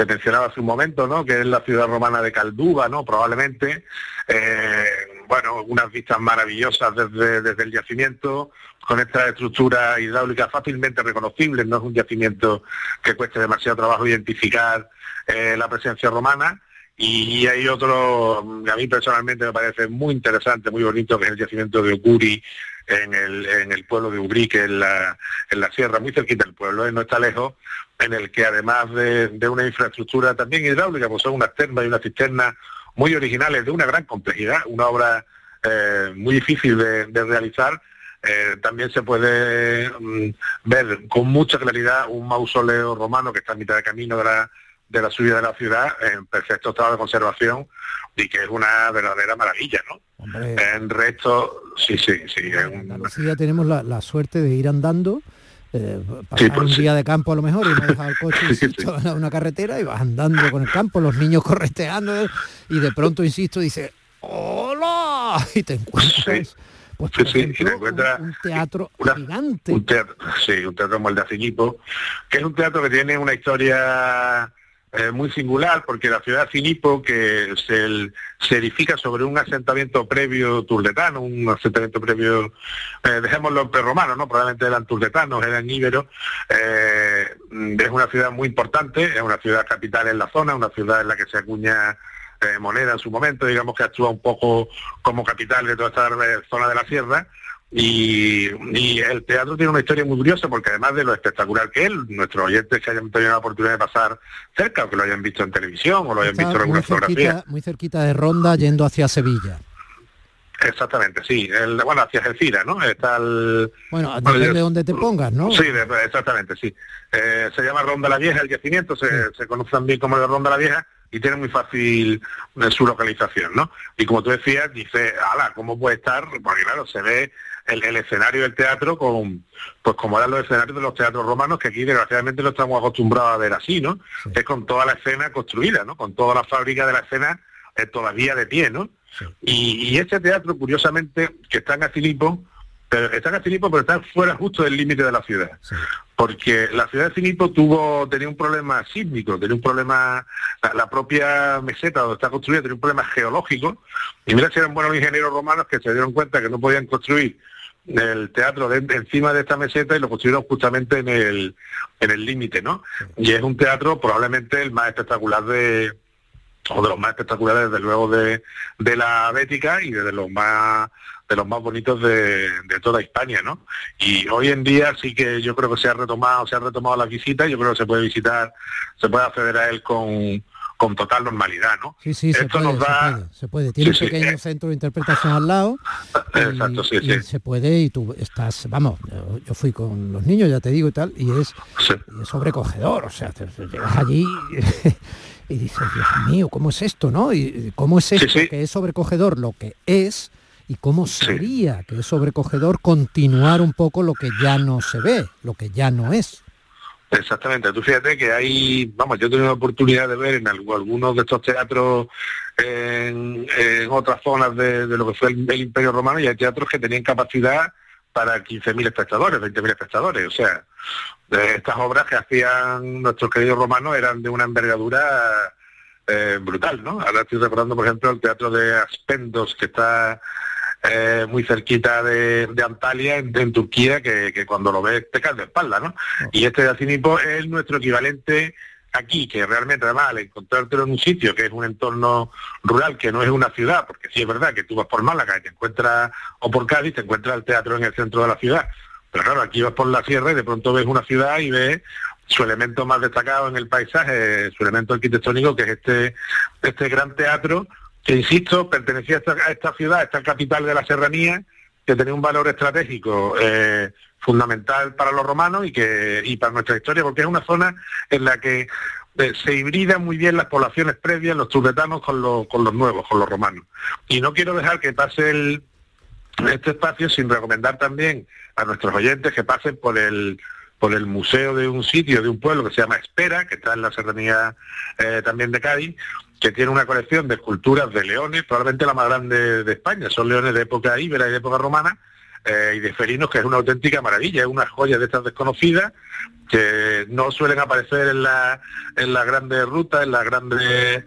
mencionaba hace un momento, ¿no? que es la ciudad romana de Calduga, ¿no? probablemente. Eh, bueno, unas vistas maravillosas desde, desde el yacimiento, con esta estructura hidráulica fácilmente reconocible, no es un yacimiento que cueste demasiado trabajo identificar eh, la presencia romana. Y hay otro, a mí personalmente me parece muy interesante, muy bonito, que es el yacimiento de Oguri en el, en el pueblo de Ubrique, en la, en la sierra, muy cerquita del pueblo, ¿eh? no está lejos, en el que además de, una infraestructura también hidráulica, pues son unas termas y unas cisternas muy originales, de una gran complejidad, una obra eh, muy difícil de, realizar, eh, también se puede mm, ver con mucha claridad un mausoleo romano que está a mitad de camino de la, de la subida de la ciudad en perfecto estado de conservación y que es una verdadera maravilla, ¿no? En resto, sí, sí, sí. En Andalucía tenemos la, suerte de ir andando, eh, pasar pues un día de campo a lo mejor y no dejar el coche [laughs] en una carretera y vas andando con el campo, los niños correteando y de pronto, insisto, dice, ¡Hola! Y te encuentras... Pues, un, teatro gigante. Un teatro, sí, un teatro como el de Acinipo, que es un teatro que tiene una historia eh, muy singular porque la ciudad de Finipo, que se, se, edifica sobre un asentamiento previo turdetano, un asentamiento previo, eh, dejémoslo romano, ¿no? probablemente eran turdetanos, eran íberos, eh, es una ciudad muy importante, es una ciudad capital en la zona, una ciudad en la que se acuña eh, moneda en su momento, digamos que actúa un poco como capital de toda esta zona de la sierra, y, el teatro tiene una historia muy curiosa porque además de lo espectacular que es, nuestros oyentes que hayan tenido la oportunidad de pasar cerca o que lo hayan visto en televisión o lo hayan visto en alguna fotografía. Muy cerquita de Ronda yendo hacia Sevilla. Exactamente, sí. El, bueno, hacia Algeciras, ¿no? Está el... Bueno, depende de donde te pongas, ¿no? Sí, exactamente, sí. Eh, se llama Ronda la Vieja el yacimiento, se, se conoce también como de Ronda la Vieja y tiene muy fácil eh, su localización, ¿no? Y como tú decías, dice, ala, ¿cómo puede estar? Porque claro, se ve el, escenario del teatro con, pues como eran los escenarios de los teatros romanos, que aquí desgraciadamente no estamos acostumbrados a ver así, ¿no? Es con toda la escena construida, ¿no? Con toda la fábrica de la escena eh, todavía de pie, ¿no? Y, este teatro, curiosamente, que está en Acilipo, pero está en Filipo, pero está fuera justo del límite de la ciudad. Porque la ciudad de Filipo tuvo, tenía un problema sísmico, tenía un problema, la, propia meseta donde está construida tenía un problema geológico. Y mira si eran buenos ingenieros romanos que se dieron cuenta que no podían construir el teatro encima de esta meseta y lo construyeron justamente en el en el límite, ¿no? Y es un teatro probablemente el más espectacular de o de los más espectaculares desde luego de, de la Bética y de los más de los más bonitos de, toda España, ¿no? Y hoy en día sí que yo creo que se ha retomado, se ha retomado la visita, yo creo que se puede visitar, se puede acceder a él con, con total normalidad, ¿no? Sí, sí, se puede, se puede, Tiene un pequeño centro de interpretación al lado. Exacto, sí, sí. Se puede y tú estás, vamos, yo, fui con los niños, ya te digo y tal, y es, sobrecogedor, o sea, te, llegas allí [laughs] y dices, Dios mío, ¿cómo es esto, no? Y cómo es esto que es sobrecogedor lo que es y cómo sería que es sobrecogedor continuar un poco lo que ya no se ve, lo que ya no es. Exactamente, tú fíjate que hay, vamos, yo he tenido la oportunidad de ver en algunos de estos teatros en, otras zonas de, lo que fue el, Imperio Romano y hay teatros que tenían capacidad para 15.000 espectadores, 20.000 espectadores, o sea, de estas obras que hacían nuestros queridos romanos eran de una envergadura eh, brutal, ¿no? Ahora estoy recordando, por ejemplo, el teatro de Aspendos, que está eh, muy cerquita de, Antalya, en, Turquía, que, cuando lo ves te caes de espalda, ¿no? Y este de Acinipo es nuestro equivalente aquí, que realmente además al encontrártelo en un sitio que es un entorno rural, que no es una ciudad, porque sí es verdad que tú vas por Málaga y te encuentras, o por Cádiz, te encuentras el teatro en el centro de la ciudad. Pero claro, aquí vas por la sierra y de pronto ves una ciudad y ves su elemento más destacado en el paisaje, su elemento arquitectónico, que es este, este gran teatro que insisto, pertenecía a esta, ciudad, a esta capital de la serranía, que tenía un valor estratégico eh, fundamental para los romanos y que y para nuestra historia, porque es una zona en la que eh, se hibridan muy bien las poblaciones previas, los tibetanos con los, con los nuevos, con los romanos. Y no quiero dejar que pase este espacio sin recomendar también a nuestros oyentes que pasen por el por el museo de un sitio, de un pueblo que se llama Espera, que está en la serranía eh, también de Cádiz, que tiene una colección de esculturas de leones, probablemente la más grande de España. Son leones de época íbera y de época romana, eh, y de felinos, que es una auténtica maravilla, es una joya de estas desconocidas que no suelen aparecer en, la, en las grandes rutas, en las grandes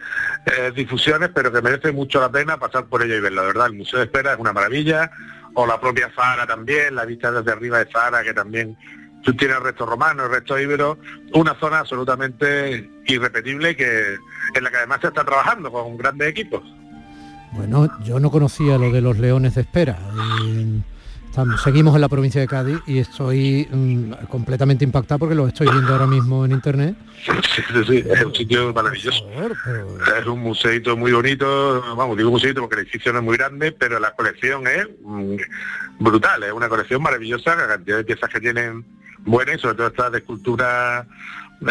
eh, difusiones, pero que merece mucho la pena pasar por ella y verla. La verdad, el Museo de Espera es una maravilla, o la propia Zara también, la vista desde arriba de Zara, que también tú tienes el resto romano, el resto íbero, una zona absolutamente irrepetible que en la que además se está trabajando con grandes equipos. Bueno, yo no conocía lo de los leones de espera seguimos en la provincia de Cádiz y estoy mm, completamente impactado porque lo estoy viendo ahora mismo en internet. Sí, sí, sí, es un sitio maravilloso. Es un museito muy bonito, vamos, digo museito porque el edificio no es muy grande, pero la colección es mm, brutal, es una colección maravillosa, la cantidad de piezas que tienen buenas y sobre todo estas de escultura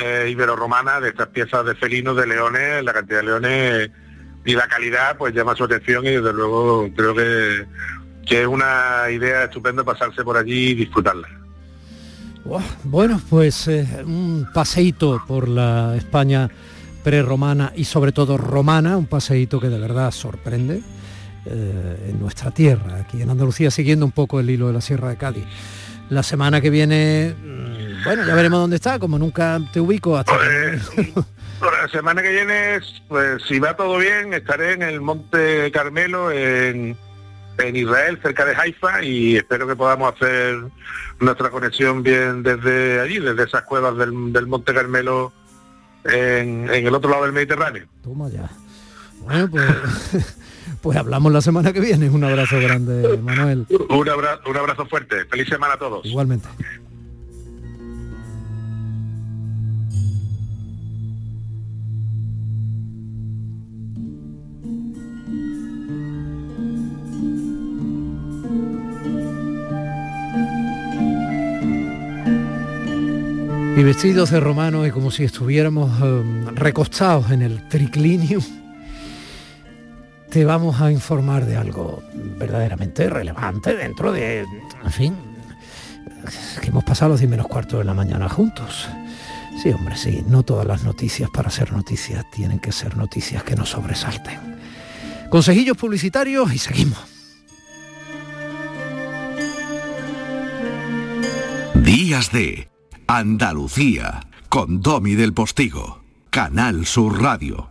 eh, ibero-romana, de estas piezas de felinos, de leones, la cantidad de leones y la calidad pues llama su atención y desde luego creo que que es una idea estupenda pasarse por allí y disfrutarla. Bueno, pues eh, un paseíto por la España prerromana y sobre todo romana, un paseíto que de verdad sorprende eh, en nuestra tierra, aquí en Andalucía, siguiendo un poco el hilo de la Sierra de Cádiz. La semana que viene, mm, bueno, ya veremos dónde está, como nunca te ubico hasta... Pues, la semana que viene, pues si va todo bien, estaré en el Monte Carmelo, en en Israel, cerca de Haifa, y espero que podamos hacer nuestra conexión bien desde allí, desde esas cuevas del, Monte Carmelo en, el otro lado del Mediterráneo. Toma ya. Bueno, pues, [laughs] pues hablamos la semana que viene. Un abrazo grande, Manuel. Un abrazo, un abrazo fuerte. Feliz semana a todos. Igualmente. y vestidos de romano y como si estuviéramos em, recostados en el triclinium, te vamos a informar de algo verdaderamente relevante dentro de, en fin, que hemos pasado los 10 menos cuartos de la mañana juntos. Sí, hombre, sí, no todas las noticias para ser noticias tienen que ser noticias que nos sobresalten. Consejillos publicitarios y seguimos. Días de Andalucía, con Domi del Postigo, Canal Sur Radio.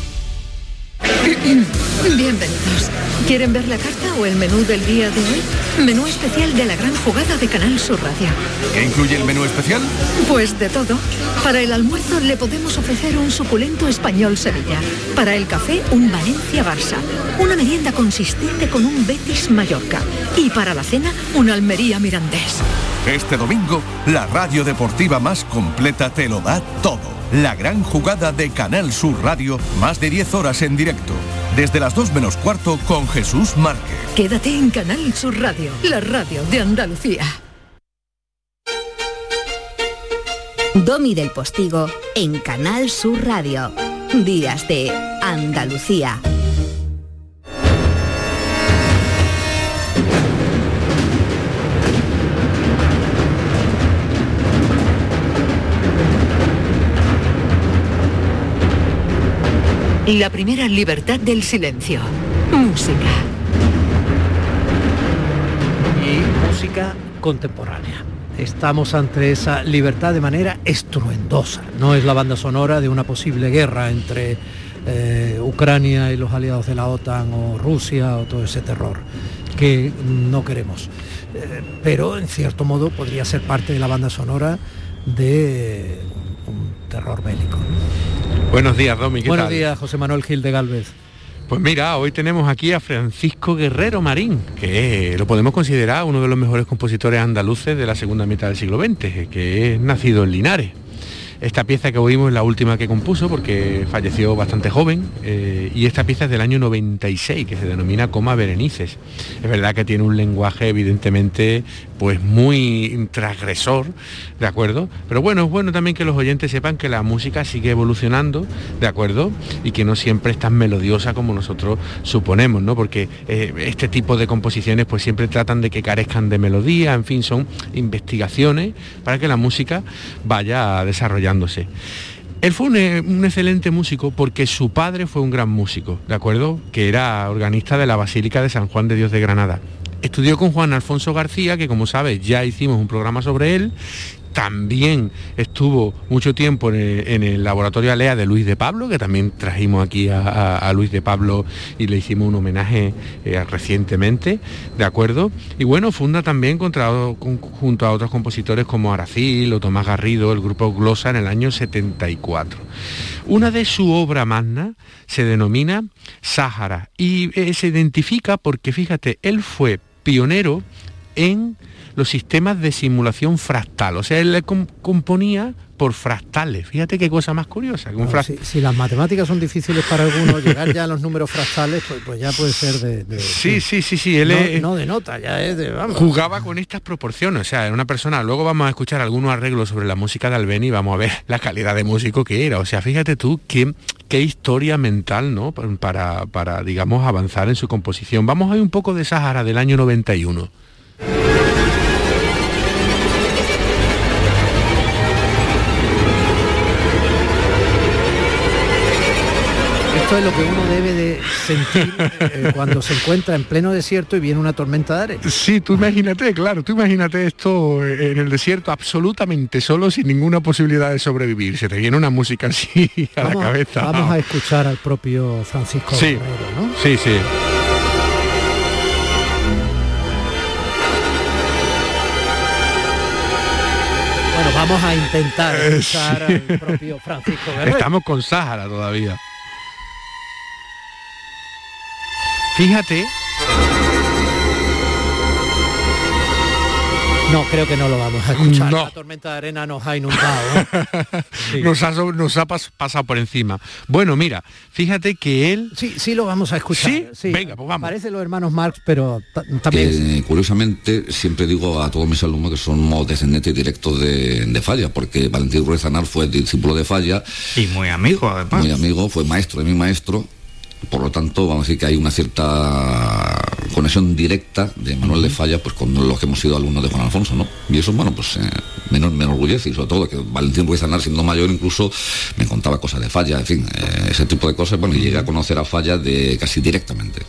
[clears throat] Bienvenidos. ¿Quieren ver la carta o el menú del día de hoy? Menú especial de la gran jugada de Canal Sur Radio. ¿Qué incluye el menú especial? Pues de todo. Para el almuerzo le podemos ofrecer un suculento español Sevilla. Para el café, un Valencia Barça. Una merienda consistente con un Betis Mallorca. Y para la cena, un Almería Mirandés. Este domingo, la radio deportiva más completa te lo da todo la gran jugada de Canal Sur Radio, más de 10 horas en directo, desde las 2 menos cuarto con Jesús Márquez. Quédate en Canal Sur Radio, la radio de Andalucía. Domi del Postigo en Canal Sur Radio. Días de Andalucía. La primera libertad del silencio. Música. Y música contemporánea. Estamos ante esa libertad de manera estruendosa. No es la banda sonora de una posible guerra entre eh, Ucrania y los aliados de la OTAN o Rusia o todo ese terror que no queremos. Eh, pero en cierto modo podría ser parte de la banda sonora de un terror bélico. Buenos días, Domi. ¿qué Buenos tal? días, José Manuel Gil de Galvez. Pues mira, hoy tenemos aquí a Francisco Guerrero Marín, que lo podemos considerar uno de los mejores compositores andaluces de la segunda mitad del siglo XX, que es nacido en Linares. Esta pieza que oímos es la última que compuso porque falleció bastante joven eh, y esta pieza es del año 96 que se denomina Coma Berenices. Es verdad que tiene un lenguaje evidentemente pues muy transgresor, ¿de acuerdo? Pero bueno, es bueno también que los oyentes sepan que la música sigue evolucionando, ¿de acuerdo? Y que no siempre es tan melodiosa como nosotros suponemos, ¿no? Porque eh, este tipo de composiciones pues siempre tratan de que carezcan de melodía, en fin, son investigaciones para que la música vaya Él fue un, eh, un, excelente músico porque su padre fue un gran músico, ¿de acuerdo? Que era organista de la Basílica de San Juan de Dios de Granada. Estudió con Juan Alfonso García, que como sabes ya hicimos un programa sobre él. También estuvo mucho tiempo en el, laboratorio Alea de Luis de Pablo, que también trajimos aquí a, Luis de Pablo y le hicimos un homenaje eh, recientemente, ¿de acuerdo? Y bueno, funda también contra, con, junto a otros compositores como Aracil o Tomás Garrido, el grupo Glosa en el año 74. Una de su obra magna se denomina Sáhara y eh, se identifica porque, fíjate, él fue pionero en los sistemas de simulación fractal. O sea, él le comp componía por fractales. Fíjate qué cosa más curiosa. Si, si, las matemáticas son difíciles para algunos, [laughs] llegar ya a los números fractales, pues, pues ya puede ser de... de sí, sí, sí, sí. Él no, es, no de nota, ya es de... Vamos. Jugaba con estas proporciones. O sea, era una persona... Luego vamos a escuchar algunos arreglos sobre la música de Albeni y vamos a ver la calidad de músico que era. O sea, fíjate tú qué, qué historia mental, ¿no? Para, para, digamos, avanzar en su composición. Vamos a ver un poco de Sahara del año 91. Esto es lo que uno debe de sentir eh, [laughs] cuando se encuentra en pleno desierto y viene una tormenta de arena. Sí, tú imagínate, claro, tú imagínate esto en el desierto absolutamente solo, sin ninguna posibilidad de sobrevivir. Se te viene una música así [laughs] a vamos, la cabeza. Vamos a escuchar al propio Francisco sí, ¿no? Sí, sí. Bueno, vamos a intentar escuchar eh, sí. al propio Francisco Guerrero. Estamos con Sáhara todavía. Fíjate. No, creo que no lo vamos a escuchar. No. La tormenta de arena nos ha inundado. ¿eh? [laughs] sí. nos, ha, nos ha pas, pasado por encima. Bueno, mira, fíjate que él... Sí, sí lo vamos a escuchar. Sí, sí. venga, pues vamos. Parece los hermanos Marx, pero también... Eh, curiosamente, siempre digo a todos mis alumnos que somos descendientes directos de, de Falla, porque Valentín Ruiz Anar fue discípulo de Falla. Y muy amigo, además. Muy amigo, fue maestro de mi maestro por lo tanto, vamos a decir que hay una cierta conexión directa de Manuel de Falla pues con los que hemos sido alumnos de Juan Alfonso, ¿no? Y eso, bueno, pues eh, me, me, enorgullece y sobre todo que Valentín Ruiz Anar, siendo mayor, incluso me contaba cosas de Falla, en fin, eh, ese tipo de cosas, bueno, y llegué a conocer a Falla de casi directamente.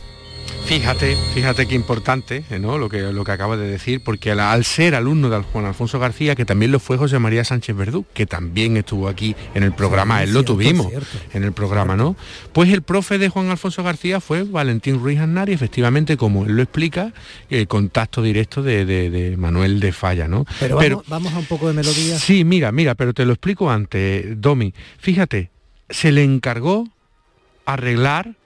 Fíjate, fíjate qué importante ¿no? lo, que, lo que acaba de decir, porque al, al, ser alumno de Juan Alfonso García, que también lo fue José María Sánchez Verdú, que también estuvo aquí en el programa, sí, él lo tuvimos cierto. en el programa, ¿no? Pues el profe de Juan Alfonso García fue Valentín Ruiz Aznar y efectivamente, como él lo explica, el contacto directo de, de, de Manuel de Falla, ¿no? Pero, pero vamos, vamos, a un poco de melodía. Sí, mira, mira, pero te lo explico antes, Domi. Fíjate, se le encargó arreglar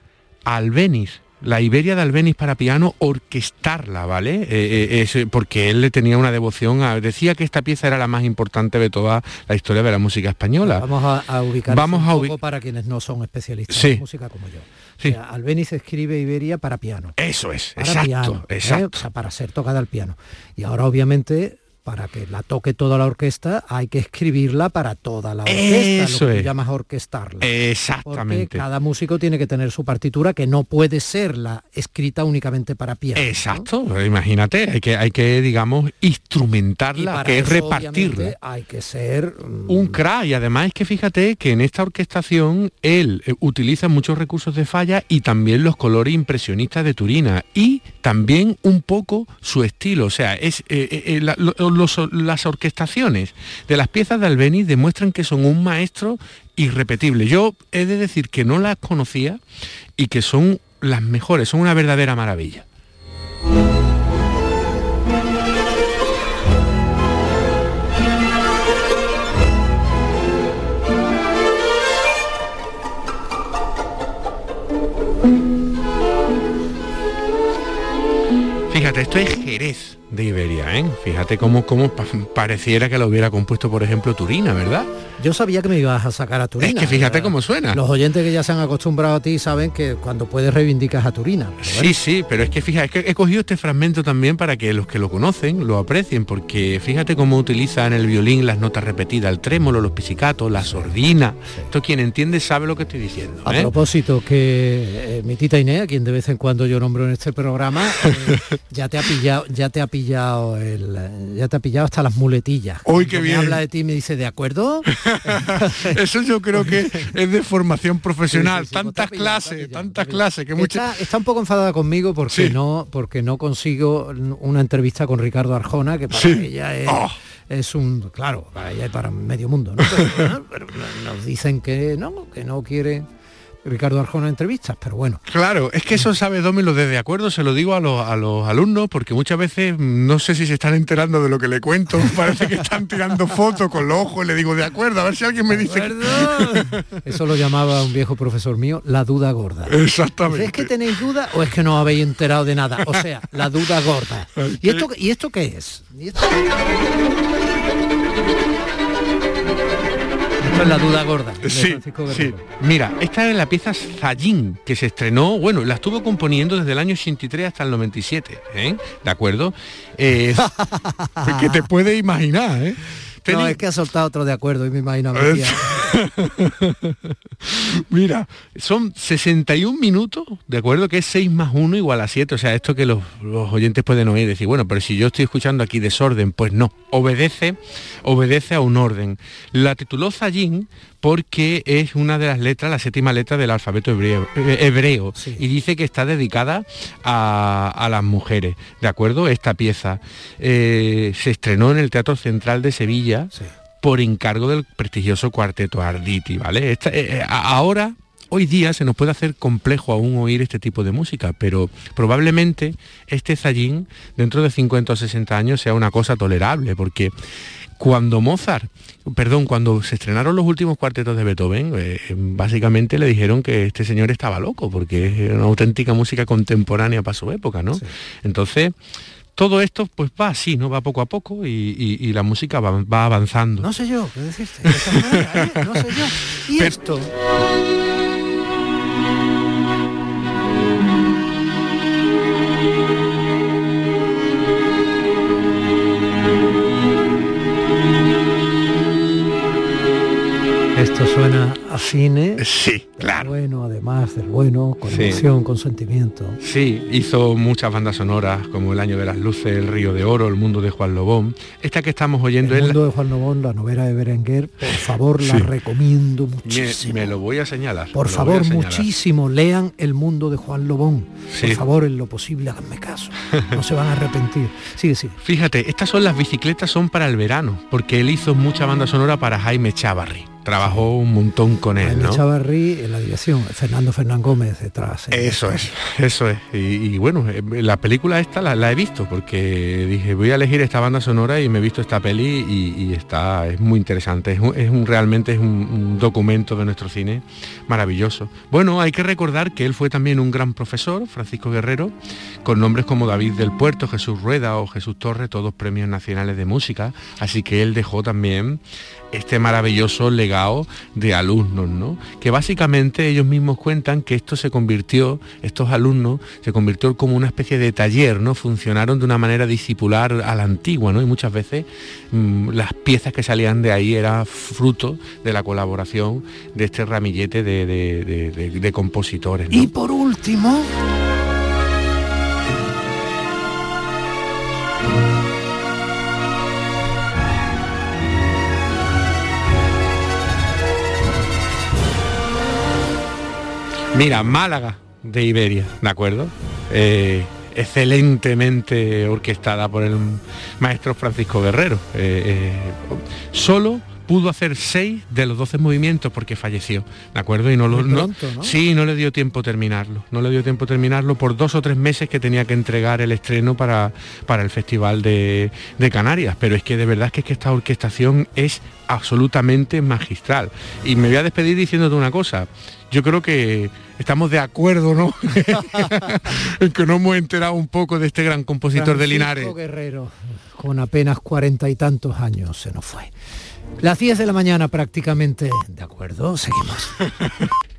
a Albeniz, la Iberia de Albeniz para piano, orquestarla, ¿vale? Eh, eh, es, porque él le tenía una devoción, a, decía que esta pieza era la más importante de toda la historia de la música española. Vamos a, a ubicar Vamos un a poco para quienes no son especialistas sí. en música como yo. Sí. O sea, Albeniz escribe Iberia para piano. Eso es, para exacto, piano, exacto. ¿eh? O sea, para ser tocada al piano. Y ahora obviamente para que la toque toda la orquesta hay que escribirla para toda la orquesta, Eso lo que es. llamas orquestarla. Exactamente. Porque cada músico tiene que tener su partitura que no puede ser la escrita únicamente para piano. Exacto, ¿no? imagínate, hay que, hay que, digamos, instrumentarla, que es repartirla. Hay que ser um... un crack y además es que fíjate que en esta orquestación él eh, utiliza muchos recursos de falla y también los colores impresionistas de Turina y también un poco su estilo, o sea, es eh, eh, la, las orquestaciones de las piezas de Albeni demuestran que son un maestro irrepetible. Yo he de decir que no las conocía y que son las mejores, son una verdadera maravilla. Fíjate, esto es Jerez de Iberia, ¿eh? Fíjate cómo, cómo pareciera que lo hubiera compuesto, por ejemplo, Turina, ¿verdad? Yo sabía que me ibas a sacar a Turina. Es que fíjate cómo suena. Los oyentes que ya se han acostumbrado a ti saben que cuando puedes reivindicas a Turina. Sí, sí, pero es que fíjate, es que he cogido este fragmento también para que los que lo conocen lo aprecien, porque fíjate cómo utiliza en el violín las notas repetidas, el trémolo, los pisicatos, la sordina. Esto quien entiende sabe lo que estoy diciendo. A ¿eh? propósito, que eh, mi tita Inés, quien de vez en cuando yo nombro en este programa, eh, ya te ha pillado, ya te ha pillado el, ya te ha pillado hasta las muletillas. Hoy que bien. habla de ti y me dice, ¿de acuerdo? [laughs] Eso yo creo que es de formación profesional. tantas clases, tantas clases que muchas. Está, un poco enfadada conmigo porque no, porque no consigo una entrevista con Ricardo Arjona, que para ella es. Oh. es un claro para ella y para medio mundo ¿no? [laughs] pero, nos dicen que no que no quiere Ricardo Arjona entrevistas, pero bueno. Claro, es que eso sabe Domi de de acuerdo, se lo digo a los, a los alumnos, porque muchas veces no sé si se están enterando de lo que le cuento, [laughs] parece que están tirando fotos con los ojos y le digo de acuerdo, a ver si alguien me dice... Eso lo llamaba un viejo profesor mío, la duda gorda. Exactamente. ¿Es que tenéis duda o es que no habéis enterado de nada? O sea, la duda gorda. [laughs] ¿Y esto, ¿y esto qué es? ¿Y esto es la duda gorda. Sí, sí. Mira, esta es la pieza Zayín, que se estrenó, bueno, la estuvo componiendo desde el año 83 hasta el 97, ¿eh? ¿De acuerdo? Eh, [laughs] que te puedes imaginar, ¿eh? No, es que ha soltado otro de acuerdo y me imagino [laughs] Mira, son 61 minutos, ¿de acuerdo? Que es 6 más 1 igual a 7. O sea, esto que los, oyentes pueden oír, decir, bueno, pero si yo estoy escuchando aquí desorden, pues no, obedece, obedece a un orden. La tituló Zayín porque es una de las letras, la séptima letra del alfabeto hebreo, eh, y dice que está dedicada a, las mujeres, ¿de acuerdo? Esta pieza eh, se estrenó en el Teatro Central de Sevilla por encargo del prestigioso cuarteto Arditi, ¿vale? Eh, ahora Hoy día se nos puede hacer complejo aún oír este tipo de música, pero probablemente este Zayín dentro de 50 o 60 años sea una cosa tolerable, porque cuando Mozart, perdón, cuando se estrenaron los últimos cuartetos de Beethoven, eh, básicamente le dijeron que este señor estaba loco, porque es una auténtica música contemporánea para su época, ¿no? Entonces, todo esto pues va así, ¿no? Va poco a poco y, la música va, avanzando. No sé yo, ¿qué deciste? ¿eh? [laughs] No sé yo. ¿Y esto? Esto suena a cine. Sí, claro. Bueno, además del bueno, con emoción, con sentimiento. Sí, hizo muchas bandas sonoras como El Año de las Luces, El Río de Oro, El Mundo de Juan Lobón. Esta que estamos oyendo El Mundo de Juan Lobón, la novela de Berenguer, por favor, la recomiendo muchísimo. Me, lo voy a señalar. Por favor, muchísimo, lean El Mundo de Juan Lobón. Por favor, en lo posible, háganme caso. No se van a arrepentir. Sigue, sí. Fíjate, estas son las bicicletas, son para el verano, porque él hizo mucha banda sonora para Jaime Chavarri trabajó un montón con él. ¿no? Chavarri en la dirección, Fernando Fernán Gómez detrás. Eso es, eso es. Y, bueno, eh, la película esta la, he visto porque dije, voy a elegir esta banda sonora y me he visto esta peli y, está, es muy interesante. Es, un, realmente es un, documento de nuestro cine maravilloso. Bueno, hay que recordar que él fue también un gran profesor, Francisco Guerrero, con nombres como David del Puerto, Jesús Rueda o Jesús Torres, todos premios nacionales de música. Así que él dejó también este maravilloso legado de alumnos, ¿no? Que básicamente ellos mismos cuentan que esto se convirtió, estos alumnos, se convirtió como una especie de taller, ¿no? Funcionaron de una manera discipular a la antigua, ¿no? Y muchas veces mm, las piezas que salían de ahí eran fruto de la colaboración de este ramillete de, compositores. Y por último... Mira, Málaga de Iberia, ¿de acuerdo? Eh, excelentemente orquestada por el maestro Francisco Guerrero. Eh, eh, solo pudo hacer seis de los 12 movimientos porque falleció, ¿de acuerdo? Y no lo no, Sí, no le dio tiempo terminarlo. No le dio tiempo terminarlo por dos o tres meses que tenía que entregar el estreno para, para el Festival de, de Canarias. Pero es que de verdad que, es que esta orquestación es absolutamente magistral. Y me voy a despedir diciéndote una cosa yo creo que estamos de acuerdo, ¿no? [laughs] en que nos hemos enterado un poco de este gran compositor de Linares. Guerrero, con apenas cuarenta y tantos años, se nos fue. Las 10 de la mañana prácticamente. De acuerdo, seguimos. [laughs]